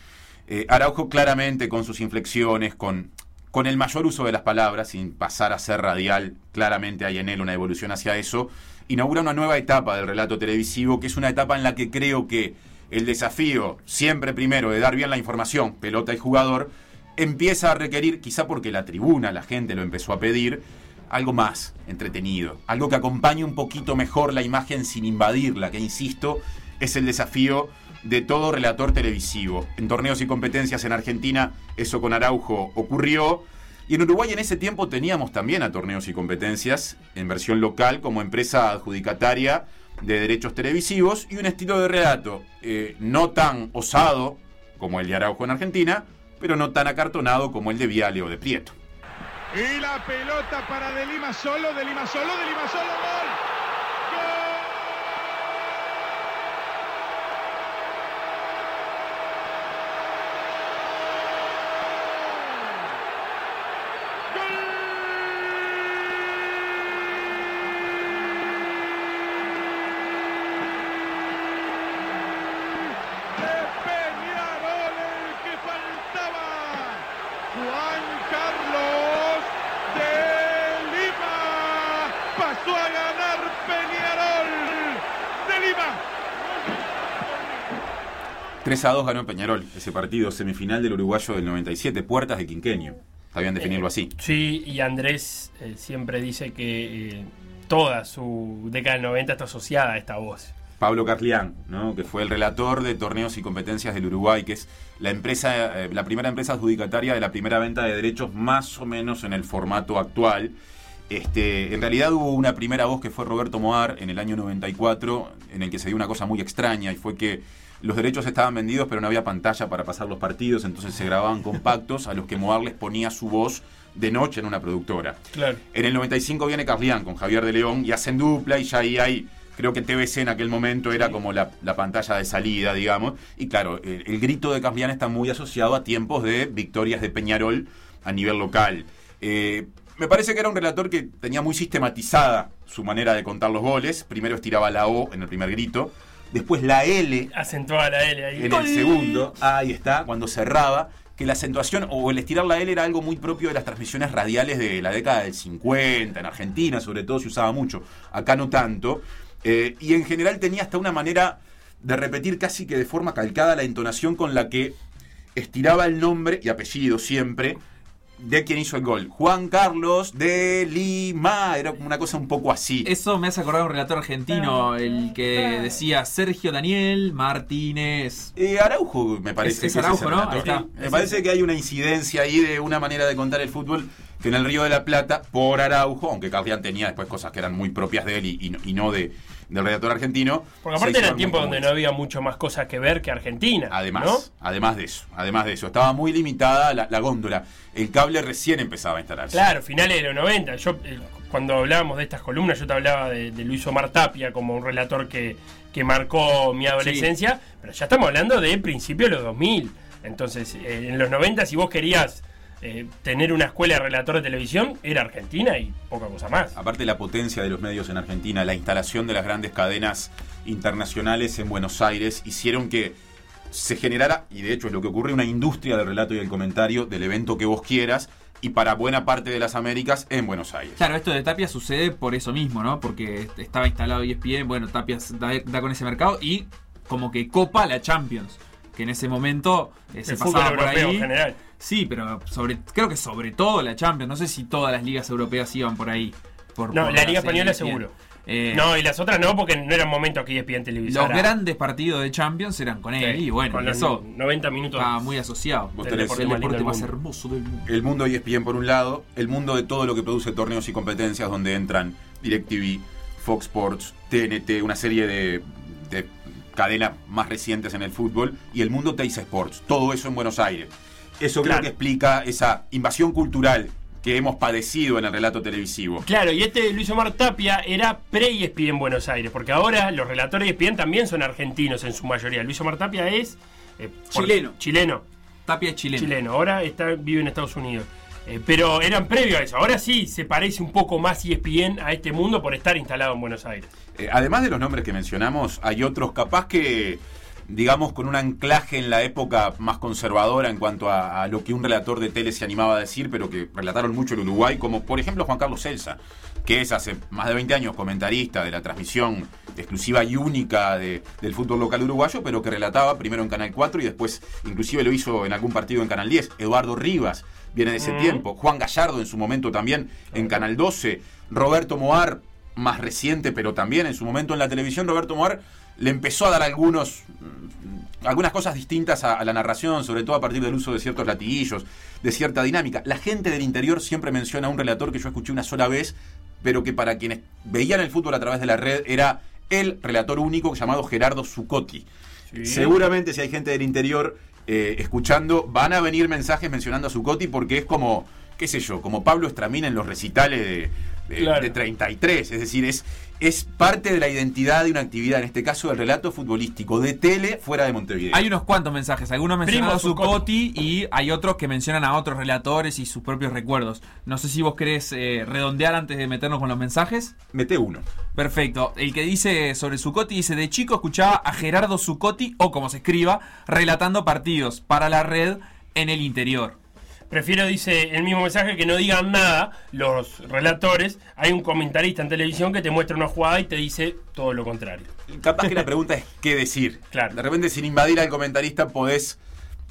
Eh, Araujo claramente con sus inflexiones, con, con el mayor uso de las palabras, sin pasar a ser radial, claramente hay en él una evolución hacia eso, inaugura una nueva etapa del relato televisivo, que es una etapa en la que creo que el desafío, siempre primero, de dar bien la información, pelota y jugador, empieza a requerir, quizá porque la tribuna, la gente lo empezó a pedir, algo más entretenido, algo que acompañe un poquito mejor la imagen sin invadirla, que insisto, es el desafío de todo relator televisivo. En torneos y competencias en Argentina, eso con Araujo ocurrió. Y en Uruguay en ese tiempo teníamos también a torneos y competencias en versión local como empresa adjudicataria de derechos televisivos y un estilo de relato eh, no tan osado como el de Araujo en Argentina, pero no tan acartonado como el de Viale o de Prieto. Y la pelota para De Lima solo, De Lima solo, De Lima solo, gol. De Peñarol, el que faltaba. Juan Carlos de Lima pasó a ganar 3 a 2 ganó Peñarol ese partido, semifinal del uruguayo del 97, puertas de quinquenio. Está bien definirlo así. Sí, y Andrés eh, siempre dice que eh, toda su década del 90 está asociada a esta voz. Pablo Carlián, ¿no? que fue el relator de torneos y competencias del Uruguay, que es la empresa, eh, la primera empresa adjudicataria de la primera venta de derechos más o menos en el formato actual. Este, en realidad hubo una primera voz que fue Roberto Moar en el año 94, en el que se dio una cosa muy extraña y fue que los derechos estaban vendidos pero no había pantalla para pasar los partidos, entonces se grababan compactos a los que Moar les ponía su voz de noche en una productora. Claro. En el 95 viene Carlián con Javier de León y hacen dupla y ya ahí hay, creo que TVC en aquel momento era como la, la pantalla de salida, digamos. Y claro, el, el grito de Carlián está muy asociado a tiempos de victorias de Peñarol a nivel local. Eh, me parece que era un relator que tenía muy sistematizada su manera de contar los goles. Primero estiraba la O en el primer grito, después la L Acentuaba la L ahí. en el segundo, ahí está, cuando cerraba, que la acentuación o el estirar la L era algo muy propio de las transmisiones radiales de la década del 50, en Argentina sobre todo se usaba mucho, acá no tanto, Eh, y en general tenía hasta una manera de repetir casi que de forma calcada la entonación con la que estiraba el nombre y apellido siempre de quien hizo el gol. Juan Carlos de Lima. Era como una cosa un poco así. Eso me hace acordar a un relator argentino, el que decía Sergio Daniel Martínez. Eh, Araujo, me parece. Es- es que Araujo, ¿no? Ahí está. Me parece que hay una incidencia ahí de una manera de contar el fútbol que en el Río de la Plata, por Araujo, aunque Carlián tenía después cosas que eran muy propias de él y, y no- y no de, del relator argentino. Porque aparte era tiempo muy donde no había mucho más cosas que ver que Argentina. Además, ¿no? además de eso, además de eso, estaba muy limitada la, la góndola. El cable recién empezaba a instalarse. Claro, finales de los 90. Yo, eh, cuando hablábamos de estas columnas, yo te hablaba de, de Luis Omar Tapia como un relator que, que marcó mi adolescencia, pero ya estamos hablando de principios de los 2000. Entonces, eh, en los 90, si vos querías eh, tener una escuela de relator de televisión, era Argentina y poca cosa más. Aparte la potencia de los medios en Argentina, la instalación de las grandes cadenas internacionales en Buenos Aires hicieron que se generara, y de hecho es lo que ocurre, una industria del relato y del comentario del evento que vos quieras y para buena parte de las Américas en Buenos Aires. Claro, esto de Tapia sucede por eso mismo, ¿no? Porque estaba instalado ESPN, bueno, Tapia da, da con ese mercado y como que copa la Champions, que en ese momento eh, se El fútbol pasaba por europeo ahí. en general. Sí, pero sobre, creo que sobre todo la Champions, no sé si todas las ligas europeas iban por ahí. Por, No, por la Liga Española ESPN. seguro. Eh, no, y las otras no, porque no era momento que ESPN televisara. los grandes partidos de Champions eran con él Sí, y bueno, con los eso 90 minutos estaba muy asociado. Vos El tenés deporte, el el deporte más más hermoso del mundo. El mundo E ESPN por un lado, el mundo de todo lo que produce torneos y competencias donde entran DirecTV, Fox Sports, TNT, una serie de, de cadenas más recientes en el fútbol y el mundo Teis Sports, todo eso en Buenos Aires. Eso creo Claro. que explica esa invasión cultural que hemos padecido en el relato televisivo. Claro, y este Luis Omar Tapia era pre-ESPN Buenos Aires, porque ahora los relatores de ESPN también son argentinos en su mayoría. Luis Omar Tapia es... eh, por- Chileno. Chileno. Tapia es chileno. Chileno, ahora está, vive en Estados Unidos. Eh, pero eran previo a eso. Ahora sí se parece un poco más ESPN a este mundo por estar instalado en Buenos Aires. Eh, además de los nombres que mencionamos, hay otros capaz que, digamos, con un anclaje en la época más conservadora en cuanto a, a lo que un relator de tele se animaba a decir, pero que relataron mucho el Uruguay, como por ejemplo Juan Carlos Celsa, que es hace más de 20 años comentarista de la transmisión exclusiva y única de- del fútbol local uruguayo, pero que relataba primero en Canal 4 y después inclusive lo hizo en algún partido en Canal 10. Eduardo Rivas viene de ese tiempo, Juan Gallardo en su momento también en Canal 12, Roberto Moar más reciente, pero también en su momento en la televisión, Roberto Moar le empezó a dar algunos mm, algunas cosas distintas a, a la narración, sobre todo a partir del uso de ciertos latiguillos, de cierta dinámica. La gente del interior siempre menciona a un relator que yo escuché una sola vez, pero que para quienes veían el fútbol a través de la red era el relator único llamado Gerardo Zucotti. Seguramente si hay gente del interior eh, escuchando, van a venir mensajes mencionando a Zucotti porque es como, qué sé yo, como Pablo Estramín en los recitales de, de- Claro. de 33. Es decir, es, es parte de la identidad de una actividad, en este caso del relato futbolístico, de tele fuera de Montevideo. Hay unos cuantos mensajes, algunos mencionan a Zuccotti y hay otros que mencionan a otros relatores y sus propios recuerdos. No sé si vos querés eh, redondear antes de meternos con los mensajes. Mete uno. Perfecto. El que dice sobre Zuccotti dice, de chico escuchaba a Gerardo Zuccotti, o como se escriba, relatando partidos para la red en el interior. Prefiero, dice el mismo mensaje, que no digan nada los relatores. Hay un comentarista en televisión que te muestra una jugada y te dice todo lo contrario. Capaz que la pregunta es qué decir. Claro. De repente, sin invadir al comentarista, podés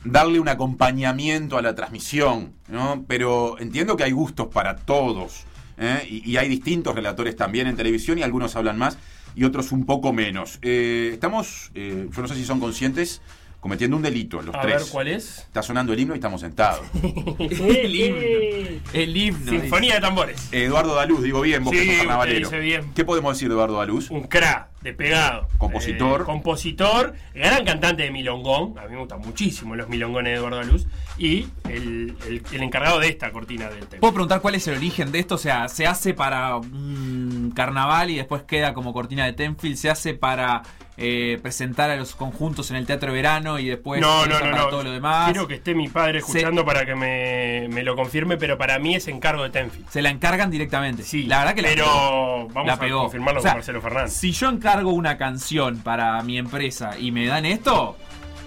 darle un acompañamiento a la transmisión, ¿no? Pero entiendo que hay gustos para todos. ¿eh? Y, y hay distintos relatores también en televisión y algunos hablan más y otros un poco menos. Eh, estamos, eh, yo no sé si son conscientes, cometiendo un delito los A tres. ver, ¿cuál es? Está sonando el himno y estamos sentados. el himno. El himno. Sinfonía de tambores. Eduardo Daluz, digo bien, vos Sí, que sos dice bien. ¿Qué podemos decir de Eduardo Daluz? Un cra de pegado. Compositor. Eh, compositor, gran cantante de milongón. A mí me gustan muchísimo los milongones de Eduardo Luz. Y el, el- el encargado de esta cortina del tema. ¿Puedo preguntar cuál es el origen de esto? O sea, ¿se hace para un carnaval y después queda como cortina de Tenfield? ¿Se hace para eh, presentar a los conjuntos en el teatro verano y después no, no, no, para no. todo lo demás? Quiero que esté mi padre Se- escuchando para que me, me lo confirme, pero para mí es encargo de Tenfield. Se la encargan directamente. Sí, la verdad que la Pero pegó. vamos La a pegó. confirmarlo O sea, con Marcelo Fernández. Si yo encargo una canción para mi empresa y me dan esto,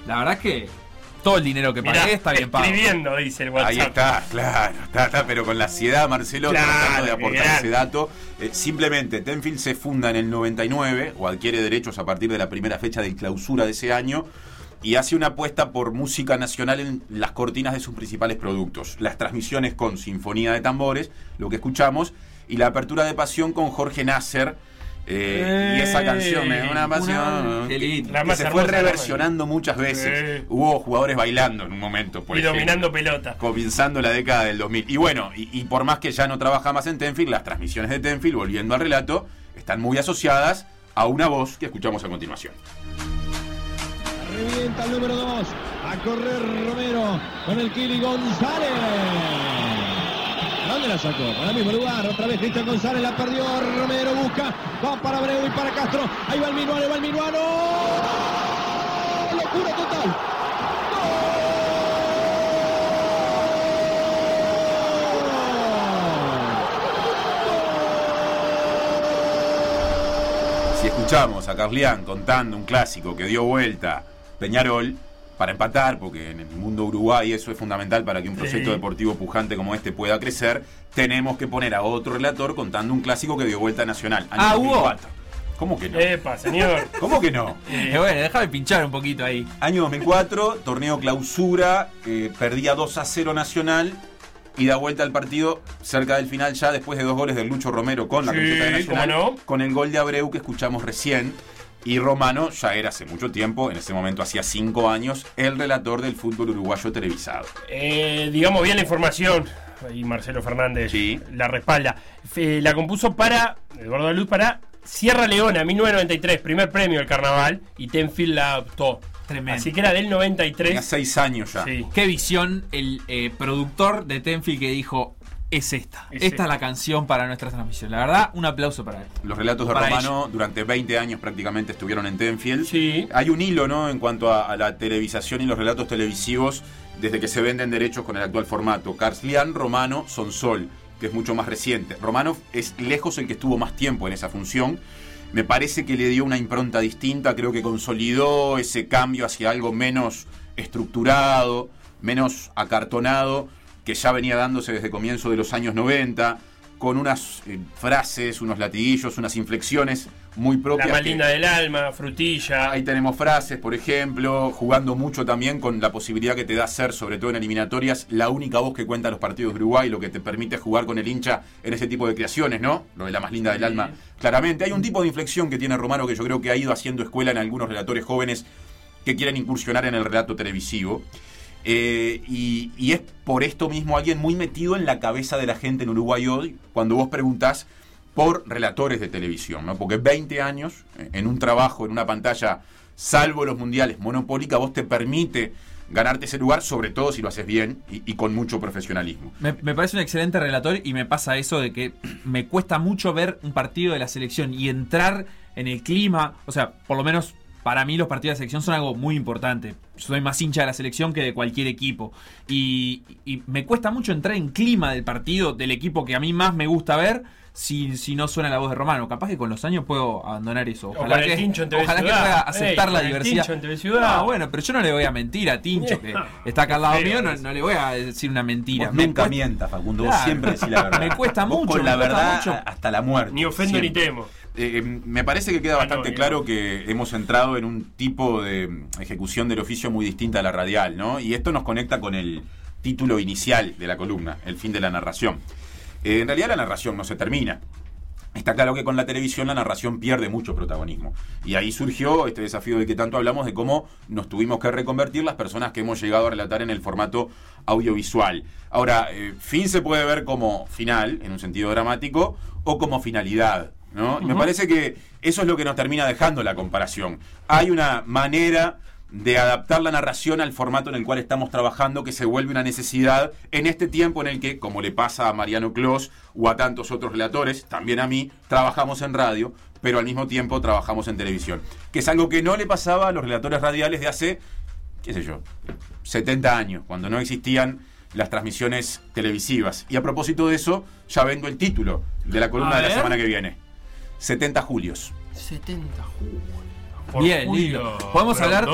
la verdad que todo el dinero que pagué Mirá, está bien pago. escribiendo, dice el WhatsApp. Ahí está, claro, está, está, pero con la ansiedad, Marcelo, Claro, tratando de aportar ese dato. Eh, simplemente, Tenfield se funda en el 99 o adquiere derechos a partir de la primera fecha de clausura de ese año y hace una apuesta por música nacional en las cortinas de sus principales productos. Las transmisiones con Sinfonía de Tambores, lo que escuchamos, y la apertura de Pasión con Jorge Nasser. Eh, y esa canción me da una pasión qué que, que se fue reversionando muchas veces. Hubo jugadores bailando en un momento, por y ejemplo dominando pelota. comenzando la década del 2000. Y bueno, y, y por más que ya no trabaja más en Tenfield, las transmisiones de Tenfield, volviendo al relato, están muy asociadas a una voz que escuchamos a continuación. Revienta el número 2. A correr Romero con el Kili González. ¿A dónde la sacó? Para el mismo lugar. Otra vez Cristian González la perdió. Romero busca. Va para Abreu y para Castro. Ahí va el Minuano, va el Minuano. Locura total. Si escuchamos a Carlián contando un clásico que dio vuelta Peñarol para empatar, porque en el mundo Uruguay eso es fundamental para que un proyecto Sí. deportivo pujante como este pueda crecer, tenemos que poner a otro relator contando un clásico que dio vuelta Nacional. año Ah, hubo. 2004. ¿Cómo que no? Epa, señor. ¿Cómo que no? Eh, bueno, déjame pinchar un poquito ahí. Año 2004, torneo clausura, eh, perdía 2 a 0 Nacional y da vuelta al partido cerca del final ya después de dos goles del Lucho Romero con la Sí, camiseta de Nacional, cómo no. con el gol de Abreu que escuchamos recién. Y Romano ya era hace mucho tiempo, en ese momento hacía cinco años, el relator del fútbol uruguayo televisado. Eh, digamos bien la información. Y Marcelo Fernández la respalda. La compuso para Eduardo Luz para Sierra Leona, 1993, primer premio del carnaval. Y Tenfield la adoptó. Tremendo. Así que era del 93. Tenía seis años ya. Sí. Qué visión el eh, productor de Tenfield que dijo, es esta. Es esta esta. es la canción para nuestra transmisión. La verdad, un aplauso para él. Los relatos de Para Romano durante 20 años prácticamente estuvieron en Tenfield. Sí. Hay un hilo, ¿no? En cuanto a, a la televisación y los relatos televisivos desde que se venden derechos con el actual formato. Carslian, Romano, Sonsol, que es mucho más reciente. Romano es lejos el que estuvo más tiempo en esa función. Me parece que le dio una impronta distinta, creo que consolidó ese cambio hacia algo menos estructurado, menos acartonado, que ya venía dándose desde comienzo de los años 90, con unas eh, frases, unos latiguillos, unas inflexiones muy La propias. más que- linda del alma, frutilla. Ahí tenemos frases, por ejemplo, jugando mucho también con la posibilidad que te da ser, sobre todo en eliminatorias, la única voz que cuenta los partidos de Uruguay, lo que te permite jugar con el hincha en ese tipo de creaciones, ¿no? Lo de la más linda del alma, claramente. Hay un tipo de inflexión que tiene Romano que yo creo que ha ido haciendo escuela en algunos relatores jóvenes que quieren incursionar en el relato televisivo. Eh, y, es por esto mismo alguien muy metido en la cabeza de la gente en Uruguay hoy, cuando vos preguntás por relatores de televisión, ¿no? Porque 20 años eh, en un trabajo, en una pantalla, salvo los mundiales, monopólica, vos te permite ganarte ese lugar, sobre todo si lo haces bien y, y con mucho profesionalismo. Me, me parece un excelente relator y me pasa eso de que me cuesta mucho ver un partido de la selección y entrar en el clima. O sea, por lo menos para mí los partidos de selección son algo muy importante. Soy más hincha de la selección que de cualquier equipo. Y, y me cuesta mucho entrar en clima del partido, del equipo que a mí más me gusta ver, si, si no suena la voz de Romano. Capaz que con los años puedo abandonar eso. Ojalá que, Tincho en TV ojalá que pueda aceptar Ey, la diversidad. Tincho en TV Ciudad. No, bueno, pero yo no le voy a mentir a Tincho, que está acá al lado mío, no, no le voy a decir una mentira. Vos Me nunca cuesta- mientas, Facundo. Vos siempre decís la verdad. Me cuesta Vos mucho, Con la verdad mucho. hasta la muerte. Ni ofendo ni temo. Eh, eh, me parece que queda bastante no, claro que hemos entrado en un tipo de mm, ejecución del oficio muy distinta a la radial, ¿no? Y esto nos conecta con el título inicial de la columna, el fin de la narración. Eh, en realidad la narración no se termina. Está claro que con la televisión la narración pierde mucho protagonismo. Y ahí surgió este desafío del que tanto hablamos de cómo nos tuvimos que reconvertir las personas que hemos llegado a relatar en el formato audiovisual. Ahora, eh, fin se puede ver como final, en un sentido dramático, o como finalidad. ¿no? Y me parece que eso es lo que nos termina dejando la comparación. Hay una manera de adaptar la narración al formato en el cual estamos trabajando que se vuelve una necesidad en este tiempo en el que, como le pasa a Mariano Clos o a tantos otros relatores, también a mí, trabajamos en radio, pero al mismo tiempo trabajamos en televisión. Que es algo que no le pasaba a los relatores radiales de hace, qué sé yo, 70 años, cuando no existían las transmisiones televisivas. Y a propósito de eso, ya vendo el título de la columna de la semana que viene. 70 julios. 70 Julio. ¿Por Bien, Julio lindo. ¿Podemos hablar-?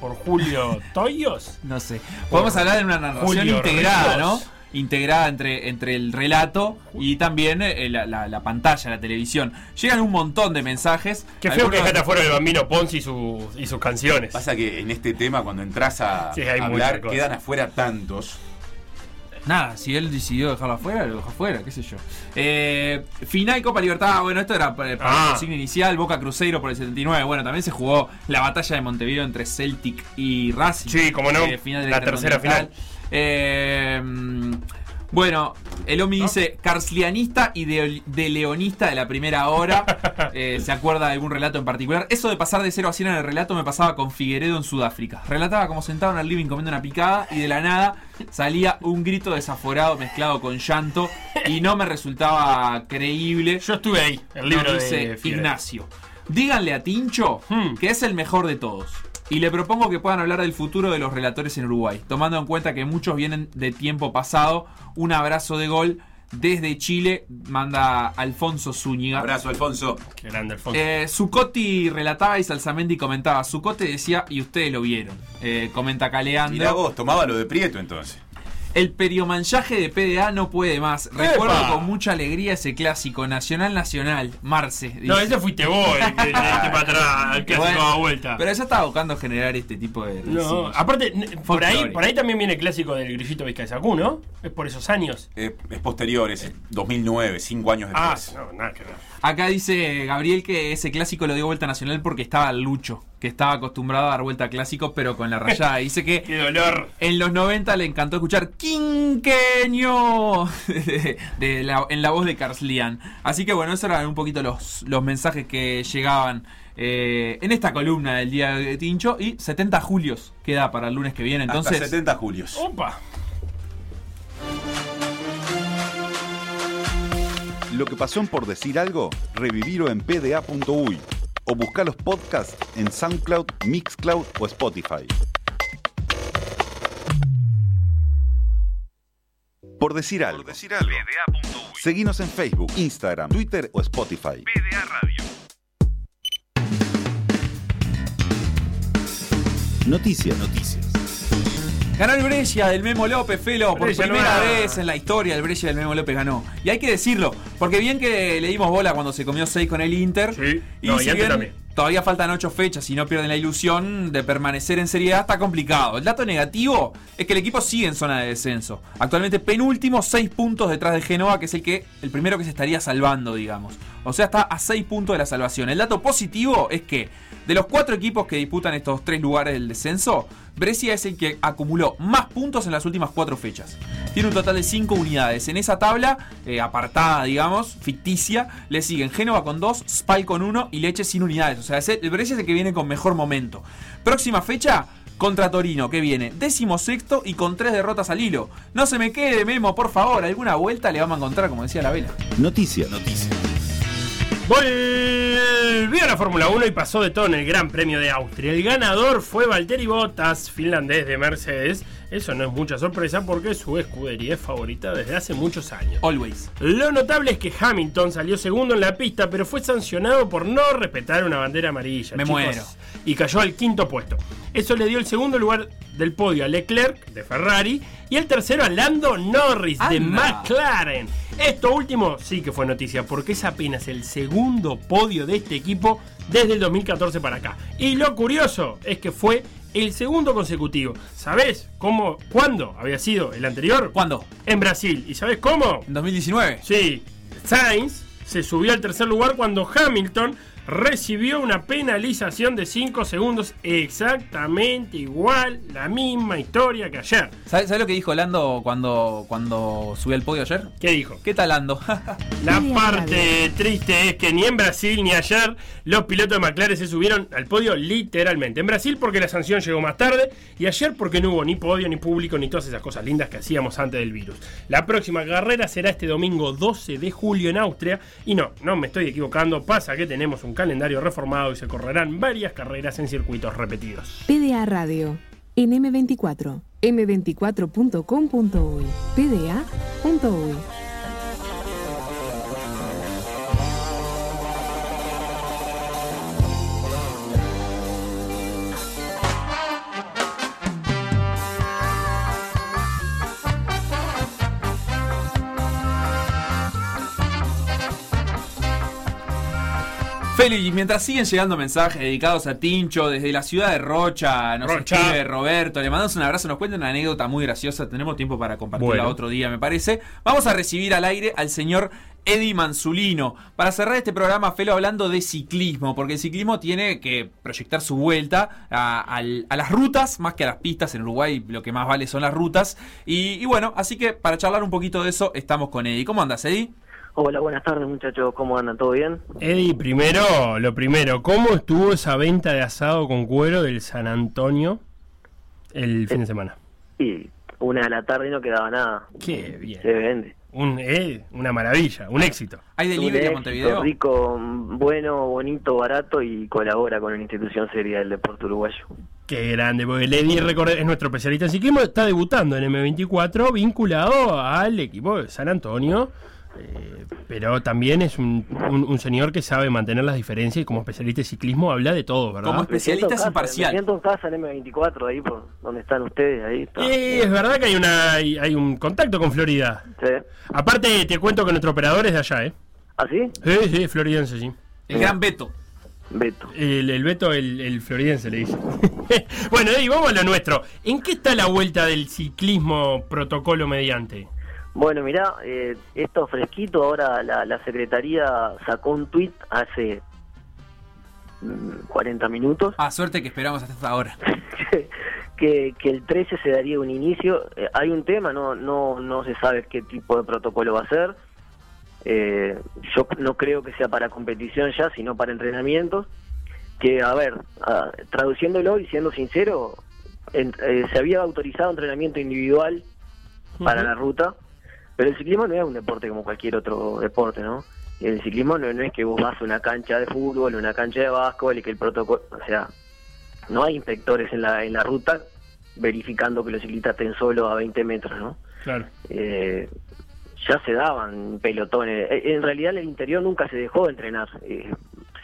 ¿Por Julio Toyos? No sé. Podemos hablar de una narración Julio integrada, Ríos. ¿no? Integrada entre, entre el relato y también eh, la, la- la pantalla, la televisión. Llegan un montón de mensajes. Qué feo que Algunos- dejaste afuera el bambino Ponzi y, su- y sus canciones. Pasa que en este tema, cuando entras a Sí, hay hablar, quedan afuera tantos. Nada, si él decidió dejarlo afuera, lo dejó afuera, qué sé yo. Eh, final Copa Libertad, bueno, esto era para, para Ah. el consigna inicial, Boca Cruzeiro por el 79. Bueno, también se jugó la batalla de Montevideo entre Celtic y Racing. Sí, cómo no, Eh, final la tercera Intercontinental. Eh, bueno, el Omi dice carslianista y de, de leonista de la primera hora. Eh, ¿Se acuerda de algún relato en particular? Eso de pasar de 0 a 100 en el relato me pasaba con Figueredo en Sudáfrica. Relataba como sentado en el living comiendo una picada y de la nada salía un grito desaforado mezclado con llanto y no me resultaba creíble. Yo estuve ahí, el libro de dice. Ignacio. Díganle a Tincho Hmm. que es el mejor de todos. Y le propongo que puedan hablar del futuro de los relatores en Uruguay, tomando en cuenta que muchos vienen de tiempo pasado. Un abrazo de gol desde Chile, manda Alfonso Zúñiga. Abrazo, Alfonso. Qué grande Alfonso. Eh, Zucotti relataba y Salsamendi comentaba. Zucotti decía, y ustedes lo vieron. Eh, comenta Caleando. Mirá vos, tomaba lo de Prieto entonces. El periomanchaje de PDA no puede más. Recuerdo ¡Epa! con mucha alegría ese clásico Nacional Nacional, Marce. No, ese fuiste vos, el que le diste para atrás, el clásico Bueno, a vuelta. Pero ya estaba buscando generar este tipo de. No, aparte, por ahí, por ahí también viene el clásico del grillito Vizcayzacú, ¿no? Es por esos años. Eh, es posterior, es 2009, cinco años Ah, después. no, nada que ver. Acá dice Gabriel que ese clásico lo dio vuelta nacional porque estaba Lucho, que estaba acostumbrado a dar vuelta a clásicos, pero con la rayada. Dice que Qué dolor. en los 90 le encantó escuchar Quinqueño de- de la- en la voz de Carslian. Así que bueno, esos eran un poquito los, los mensajes que llegaban eh, en esta columna del día de Tincho. Y 70 julios queda para el lunes que viene. Entonces, Hasta 70 julios. Opa. Lo que pasó en por decir algo, revivirlo en pda.uy o buscar los podcasts en SoundCloud, Mixcloud o Spotify. Por decir algo. Seguinos en Facebook, Instagram, Twitter o Spotify. Noticias. Noticias. Ganó el Brescia del Memo López, Felo, por Brescia no primera vez en la historia el Brescia del Memo López ganó. Y hay que decirlo, porque bien que le dimos bola cuando se comió 6 con el Inter. Y No, y si antes bien también. todavía faltan 8 fechas y no pierden la ilusión de permanecer en seriedad, está complicado. El dato negativo es que el equipo sigue en zona de descenso. Actualmente penúltimo, 6 puntos detrás de Genoa, que es el que el primero que se estaría salvando, digamos. O sea, está a 6 puntos de la salvación. El dato positivo es que de los 4 equipos que disputan estos 3 lugares del descenso, Brescia es el que acumuló más puntos en las últimas 4 fechas. Tiene un total de 5 unidades. En esa tabla, eh, apartada, digamos, ficticia, le siguen Génova con 2, Spal con 1 y Leche sin unidades. O sea, es el Brescia es el que viene con mejor momento. Próxima fecha, contra Torino, que viene décimo sexto y con 3 derrotas al hilo. No se me quede, Memo, por favor. Alguna vuelta le vamos a encontrar, como decía la vela. Noticias. Noticias. Volvió a la Fórmula 1 y pasó de todo en el Gran Premio de Austria. El ganador fue Valtteri Bottas, finlandés de Mercedes, Eso no es mucha sorpresa porque su escudería es favorita desde hace muchos años. Always. Lo notable es que Hamilton salió segundo en la pista, pero fue sancionado por no respetar una bandera amarilla. Me chicos, muero. Y cayó al quinto puesto. Eso le dio el segundo lugar del podio a Leclerc de Ferrari y el tercero a Lando Norris de. McLaren. Esto último sí que fue noticia porque es apenas el segundo podio de este equipo desde el 2014 para acá. Y lo curioso es que fue el segundo consecutivo. ¿Sabés cómo, cuándo había sido el anterior? ¿Cuándo? En Brasil. ¿Y sabés cómo? En 2019. Sí. Sainz se subió al tercer lugar cuando Hamilton recibió una penalización de 5 segundos exactamente igual, la misma historia que ayer. ¿Sabes lo que dijo Lando cuando, cuando subió al podio ayer? ¿Qué dijo? ¿Qué tal Lando? La parte triste es que ni en Brasil ni ayer los pilotos de McLaren se subieron al podio literalmente. En Brasil porque la sanción llegó más tarde y ayer porque no hubo ni podio, ni público, ni todas esas cosas lindas que hacíamos antes del virus. La próxima carrera será este domingo 12 de julio en Austria y no, no me estoy equivocando, pasa que tenemos un calendario reformado y se correrán varias carreras en circuitos repetidos. PDA Radio. En M24. M24.com.uy. PDA.uy. Félix, mientras siguen llegando mensajes dedicados a Tincho desde la ciudad de Rocha, nos Rocha. escribe Roberto, le mandamos un abrazo, nos cuenta una anécdota muy graciosa, tenemos tiempo para compartirla Bueno. otro día, me parece. Vamos a recibir al aire al señor Eddie Manzulino. Para cerrar este programa, Felo, hablando de ciclismo, porque el ciclismo tiene que proyectar su vuelta a las rutas, más que a las pistas. En Uruguay lo que más vale son las rutas. Y, y bueno, así que para charlar un poquito de eso, estamos con Eddie. ¿Cómo andas, Eddie? Hola, buenas tardes muchachos, ¿cómo andan? ¿Todo bien? Eddie, primero, lo primero, ¿cómo estuvo esa venta de asado con cuero del San Antonio el fin de semana? Y una de la tarde y no quedaba nada. Qué bien. Se vende. Un, eh, una maravilla, un éxito. ¿Hay delivery a éxito, Montevideo? Rico, bueno, bonito, barato y colabora con una institución seria del deporte uruguayo. Qué grande, porque el Eddie recordé, es nuestro especialista en ciclismo, está debutando en M24 vinculado al equipo de San Antonio, eh, pero también es un, un- un señor que sabe mantener las diferencias y como especialista en ciclismo habla de todo, ¿verdad? Como especialista es imparcial. Me siento en casa en M24, ahí por donde están ustedes, ahí está. Y es verdad que hay, una, hay, hay un contacto con Florida. Sí. Aparte, te cuento que nuestro operador es de allá, ¿eh? ¿Ah, sí? Sí, sí, floridense, sí. El gran Beto. Beto. El, el Beto, el, el floridense, le dice. bueno, y vamos a lo nuestro. ¿En qué está la vuelta del ciclismo protocolo mediante? Bueno, mirá, eh, esto fresquito, ahora la, la Secretaría sacó un tuit hace mm, 40 minutos Ah, suerte que esperamos hasta ahora. que, que el 13 se daría un inicio. Eh, hay un tema, no, no, no se sabe qué tipo de protocolo va a ser. Eh, yo no creo que sea para competición ya, sino para entrenamientos. Que, a ver, ah, traduciéndolo y siendo sincero, en- eh, se había autorizado entrenamiento individual para la ruta, pero el ciclismo no es un deporte como cualquier otro deporte, ¿no? El ciclismo no, no es que vos vas a una cancha de fútbol, una cancha de básquetbol y que el protocolo, o sea, no hay inspectores en la, en la ruta verificando que los ciclistas estén solo a 20 metros, ¿no? Claro. Eh, ya se daban pelotones. Eh, En realidad en el interior nunca se dejó de entrenar, eh,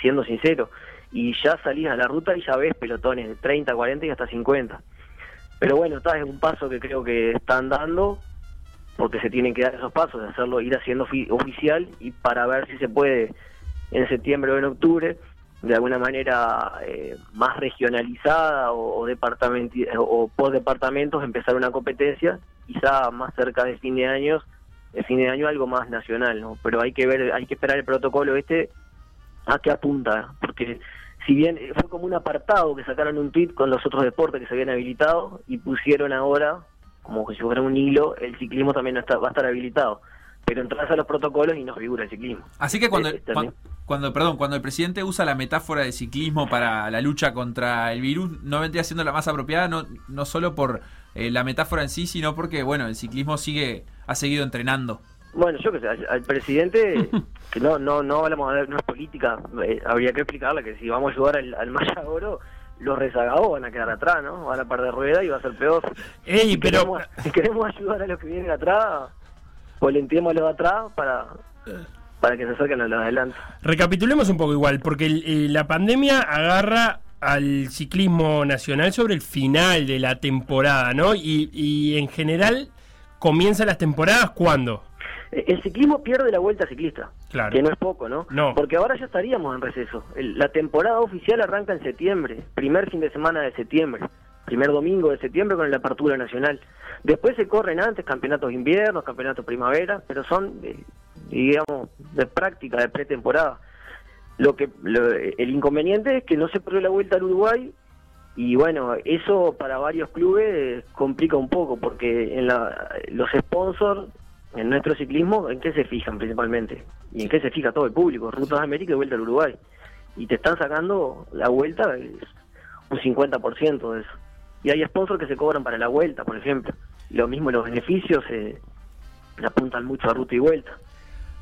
siendo sincero. Y ya salís a la ruta y ya ves pelotones de 30, 40 y hasta 50. Pero bueno, está, es un paso que creo que están dando, porque se tienen que dar esos pasos, de hacerlo, ir haciendo ofi- oficial y para ver si se puede en septiembre o en octubre, de alguna manera eh, más regionalizada o, departamenti- o por departamentos, empezar una competencia, quizá más cerca de fin de año, fin de año algo más nacional, ¿no? Pero hay que ver, hay que esperar el protocolo este a qué apunta, porque si bien eh, fue como un apartado que sacaron un tweet con los otros deportes que se habían habilitado y pusieron ahora, como si fuera un hilo, el ciclismo también no está, va a estar habilitado. Pero entras a los protocolos y no figura el ciclismo. Así que cuando, Eh, cuando, perdón, cuando el presidente usa la metáfora de ciclismo para la lucha contra el virus, no vendría siendo la más apropiada, no, no solo por eh, la metáfora en sí, sino porque, bueno, el ciclismo sigue, ha seguido entrenando. Bueno, yo que sé, al, al presidente, que no no no hablamos de no es política, eh, habría que explicarle que si vamos a ayudar al, al Maya Oro, los rezagados van a quedar atrás, ¿no? Van a perder rueda y va a ser peor. Ey, si pero- Queremos, si queremos ayudar a los que vienen atrás, volentemos a los de atrás para, para que se acerquen a los de adelante. Recapitulemos un poco igual, porque el- eh, la pandemia agarra al ciclismo nacional sobre el final de la temporada, ¿no? Y, y en general comienzan las temporadas cuando. El ciclismo pierde la vuelta ciclista, Claro. que no es poco, ¿no? No. Porque ahora ya estaríamos en receso. El- la temporada oficial arranca en septiembre, primer fin de semana de septiembre, primer domingo de septiembre con la apertura nacional. Después se corren antes campeonatos de invierno, campeonatos de primavera, pero son, eh, digamos, de práctica, de pretemporada. Lo que lo- el inconveniente es que no se perdió la vuelta al Uruguay y bueno, eso para varios clubes complica un poco porque en la, los sponsors en nuestro ciclismo, ¿en qué se fijan principalmente? ¿Y en qué se fija todo el público? Rutas de América y Vuelta al Uruguay. Y te están sacando la vuelta un 50% de eso. Y hay sponsors que se cobran para la vuelta, por ejemplo. Lo mismo los beneficios se apuntan mucho a ruta y vuelta.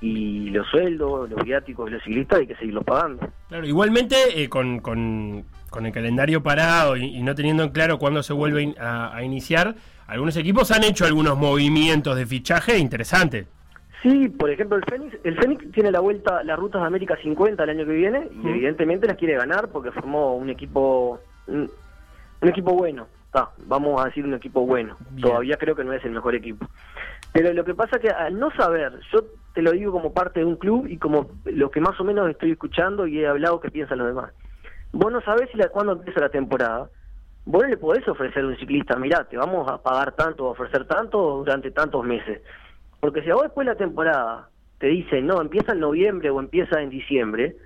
Y los sueldos, los viáticos los ciclistas hay que seguirlos pagando. Claro, igualmente eh, con, con- con el calendario parado y, no teniendo en claro cuándo se vuelve a iniciar, algunos equipos han hecho algunos movimientos de fichaje interesantes. Sí, por ejemplo, el Fénix, el Fénix tiene la vuelta, las rutas de América 50 el año que viene y evidentemente las quiere ganar porque formó un equipo un, un equipo bueno. Vamos a decir un equipo bueno. Todavía creo que no es el mejor equipo. Pero lo que pasa que al no saber, yo te lo digo como parte de un club y como lo que más o menos estoy escuchando y he hablado que piensan los demás. Vos no sabés si la, cuándo empieza la temporada. Vos le podés ofrecer a un ciclista, mirá, te vamos a pagar tanto, a ofrecer tanto durante tantos meses. Porque si a vos después de la temporada te dicen, no, empieza en noviembre o empieza en diciembre,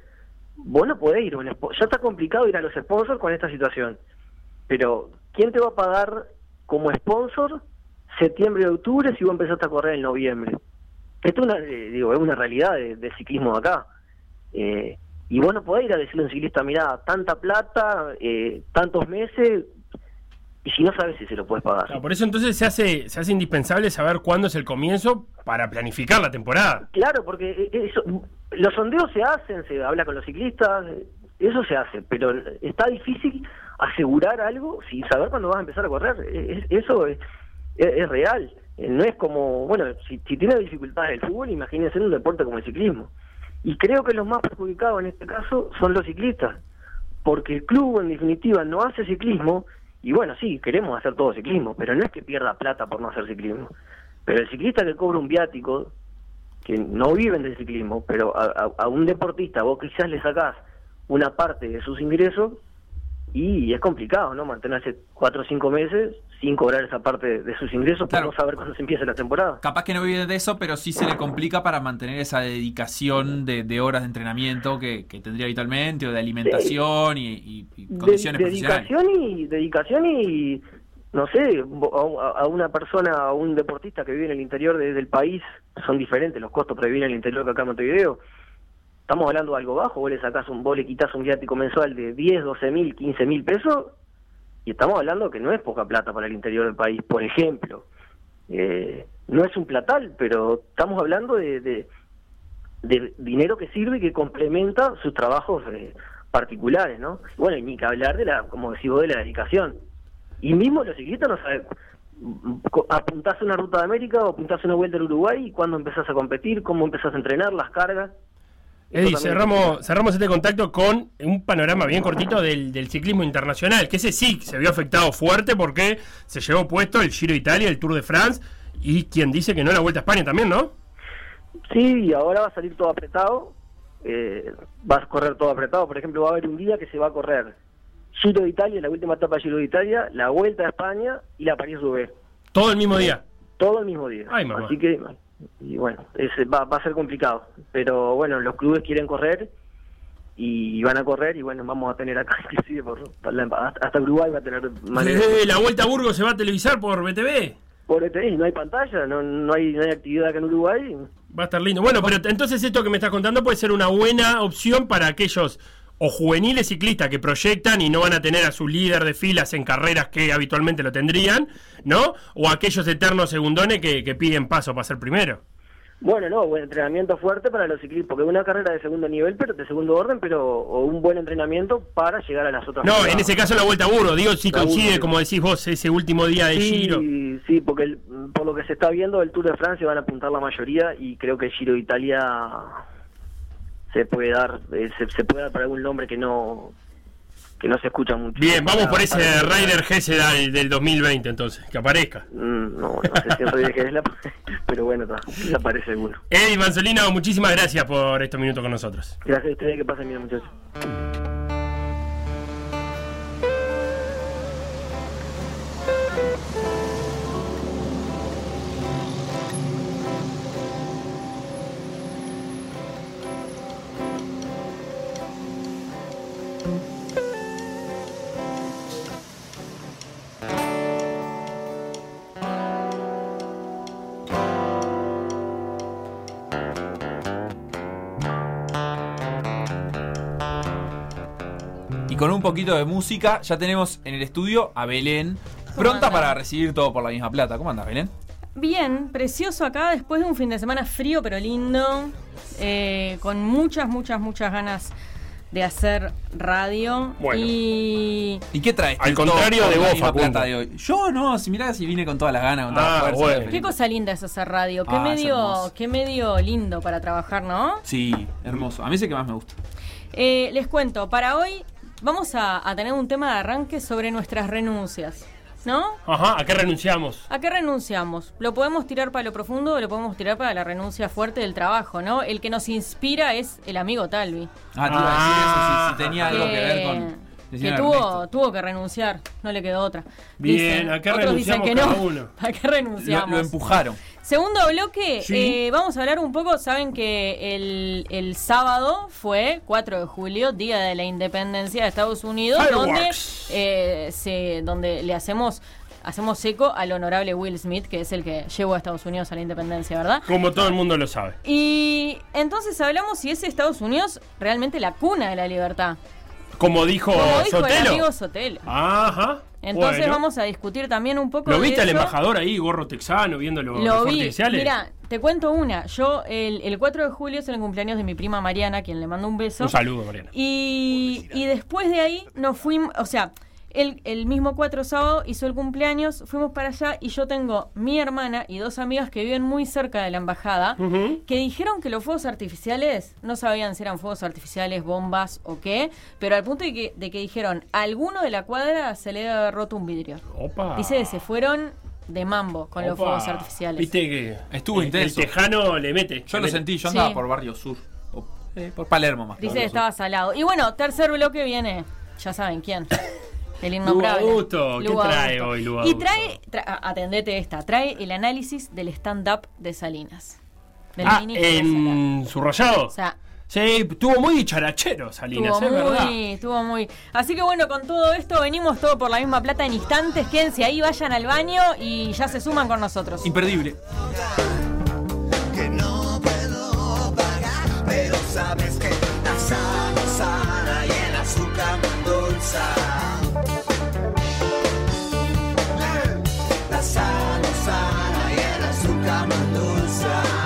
vos no podés ir. Ya está complicado ir a los sponsors con esta situación. Pero, ¿quién te va a pagar como sponsor septiembre y octubre si vos empezaste a correr en noviembre? Esto es una, eh, digo, es una realidad de, de ciclismo acá. Eh, y vos no podés ir a decirle a un ciclista, mirá, tanta plata, eh, tantos meses, y si no sabes si se lo puedes pagar. Por eso entonces se hace, se hace indispensable saber cuándo es el comienzo para planificar la temporada. Claro, porque eh, eso, los sondeos se hacen, se habla con los ciclistas, eh, eso se hace, pero está difícil asegurar algo sin saber cuándo vas a empezar a correr. Eh, es- eso es, es- es real. Eh, No es como, bueno, si, si tiene dificultades el fútbol, imagínense en un deporte como el ciclismo. Y creo que los más perjudicados en este caso son los ciclistas, porque el club en definitiva no hace ciclismo, y bueno, sí, queremos hacer todo ciclismo, pero no es que pierda plata por no hacer ciclismo. Pero el ciclista que cobra un viático, que no viven del ciclismo, pero a, a- a un deportista vos quizás le sacás una parte de sus ingresos y es complicado, ¿no? Mantenerse cuatro o cinco meses sin cobrar esa parte de, de sus ingresos por no saber cuándo se empieza la temporada. Capaz que no vive de eso, pero sí se le complica para mantener esa dedicación de, de horas de entrenamiento que, que tendría habitualmente, o de alimentación y, y- y De- condiciones profesionales. dedicación y dedicación y no sé a, a una persona a un deportista que vive en el interior de- del país son diferentes los costos para vivir en el interior que acá en Montevideo estamos hablando de algo bajo vos le sacás un vos le quitas un viático mensual de 10 12 mil 15 mil pesos y estamos hablando que no es poca plata para el interior del país por ejemplo Eh, no es un platal pero estamos hablando de, de de dinero que sirve y que complementa sus trabajos eh, particulares, ¿no? Bueno, y ni que hablar de la, como decís vos, de la dedicación. Y mismo los ciclistas no saben, apuntás una ruta de América o apuntás una vuelta al Uruguay y cuándo empezás a competir, cómo empezás a entrenar, las cargas. Eddie, cerramos, cerramos este contacto con un panorama bien cortito del, del ciclismo internacional, que ese sí se vio afectado fuerte porque se llevó puesto el Giro de Italia, el Tour de France, y quien dice que no la Vuelta a España también, ¿no? Sí, y ahora va a salir todo apretado, eh, va a correr todo apretado. Por ejemplo, va a haber un día que se va a correr Giro de Italia, la última etapa de Giro de Italia, la Vuelta a España y la París-Roubaix. Todo el mismo día. Todo el mismo día. Ay, mamá. Así que, y bueno, es, va, va a ser complicado. Pero bueno, los clubes quieren correr y van a correr y bueno, vamos a tener acá, inclusive, por, hasta Uruguay va a tener manera. La Vuelta a Burgos se va a televisar por BTV. Por ETV, no hay pantalla, no, no, hay, no hay actividad acá en Uruguay. Va a estar lindo. Bueno, pero entonces esto que me estás contando puede ser una buena opción para aquellos o juveniles ciclistas que proyectan y no van a tener a su líder de filas en carreras que habitualmente lo tendrían, ¿no? O aquellos eternos segundones que, que piden paso para ser primero. Bueno, no, buen entrenamiento fuerte para los ciclistas, porque una carrera de segundo nivel, pero de segundo orden, pero o un buen entrenamiento para llegar a las otras. No, en ese caso la vuelta a Burgos. Digo, si La coincide, como decís vos, ese último día de sí, Giro. Sí, porque el- por lo que se está viendo, el Tour de Francia van a apuntar la mayoría y creo que el Giro de Italia se puede dar, eh, se, se puede dar para algún nombre que no que no se escucha mucho. Bien, vamos Para- por ese para- Ryder del, del 2020 entonces, que aparezca. Mm, No, no sé si es la, pero bueno, aparece seguro. Eddie Manzolino, muchísimas gracias por estos minutos con nosotros. Gracias a ustedes, que pasen bien, muchachos. Poquito de música, ya tenemos en el estudio a Belén, pronta para recibir todo por la misma plata. ¿Cómo andas, Belén? Bien, precioso acá después de un fin de semana frío pero lindo, eh, con muchas, muchas, muchas ganas de hacer radio. Bueno. Y ¿Y qué traes? Al contrario de vos, plata de hoy. Yo no, si mirá si vine con todas las ganas, con toda la Ah, fuerza. bueno. Belén. qué cosa linda es hacer radio, qué Ah, medio, qué medio lindo para trabajar, ¿no? Sí, hermoso. A mí es el que más me gusta. Eh, les cuento, para hoy vamos a, a tener un tema de arranque sobre nuestras renuncias, ¿no? Ajá, ¿a qué renunciamos? ¿A qué renunciamos? ¿Lo podemos tirar para lo profundo o lo podemos tirar para la renuncia fuerte del trabajo, ¿no? El que nos inspira es el amigo Talvi. Ah, te iba a decir eso, si, si tenía algo que Que- ver con. Que tuvo, Ernesto. tuvo que renunciar, no le quedó otra. Bien, ¿a qué otros dicen que no. uno? ¿A qué Lo, renunciamos? lo empujaron. Segundo bloque, Sí. eh, vamos a hablar un poco, saben que el, el sábado fue 4 de julio, Día de la Independencia de Estados Unidos, donde, eh, se, donde le hacemos, hacemos eco al honorable Will Smith, que es el que llevó a Estados Unidos a la independencia, ¿verdad? Como todo el mundo lo sabe. Y entonces hablamos si es Estados Unidos realmente la cuna de la libertad. Como dijo, Como dijo el Sotelo. amigo Sotelo. Ajá. Entonces bueno. vamos a discutir también un poco ¿Lo de viste al embajador ahí, gorro texano, viendo los, Lo vi. Mira, te cuento una. Yo, el, el 4 de julio es el cumpleaños de mi prima Mariana, quien le mando un beso. Un saludo, Mariana. Y, y después de ahí nos fuimos, o sea, el, el mismo 4 sábado hizo el cumpleaños, fuimos para allá y yo tengo mi hermana y dos amigas que viven muy cerca de la embajada que dijeron que los fuegos artificiales, no sabían si eran fuegos artificiales, bombas o qué, pero al punto de que, de que dijeron, a alguno de la cuadra se le había roto un vidrio. Opa. Dice que se fueron de mambo con los fuegos artificiales. Viste que Estuvo el, intenso. El tejano le mete. Yo le lo mete. sentí, yo Sí. andaba por Barrio Sur. o, eh, por Palermo más. que Dice que estaba salado. Y bueno, tercer bloque viene, ya saben quién. El Lugo innombrable. Augusto. ¿Qué Lugo trae Augusto. hoy, Lugo Y trae, tra- atendete esta, trae el análisis del stand-up de Salinas. Del Ah, en su rayado. O sea, Sí, estuvo muy dicharachero Salinas, Estuvo es verdad. muy, estuvo muy. Así que bueno, con todo esto venimos todo por la misma plata en instantes. Quédense ahí, vayan al baño y ya se suman con nosotros. Imperdible. que no puedo pagar, pero sabes que la sal sana y el azúcar endulza. la sal sana y el azúcar me endulza.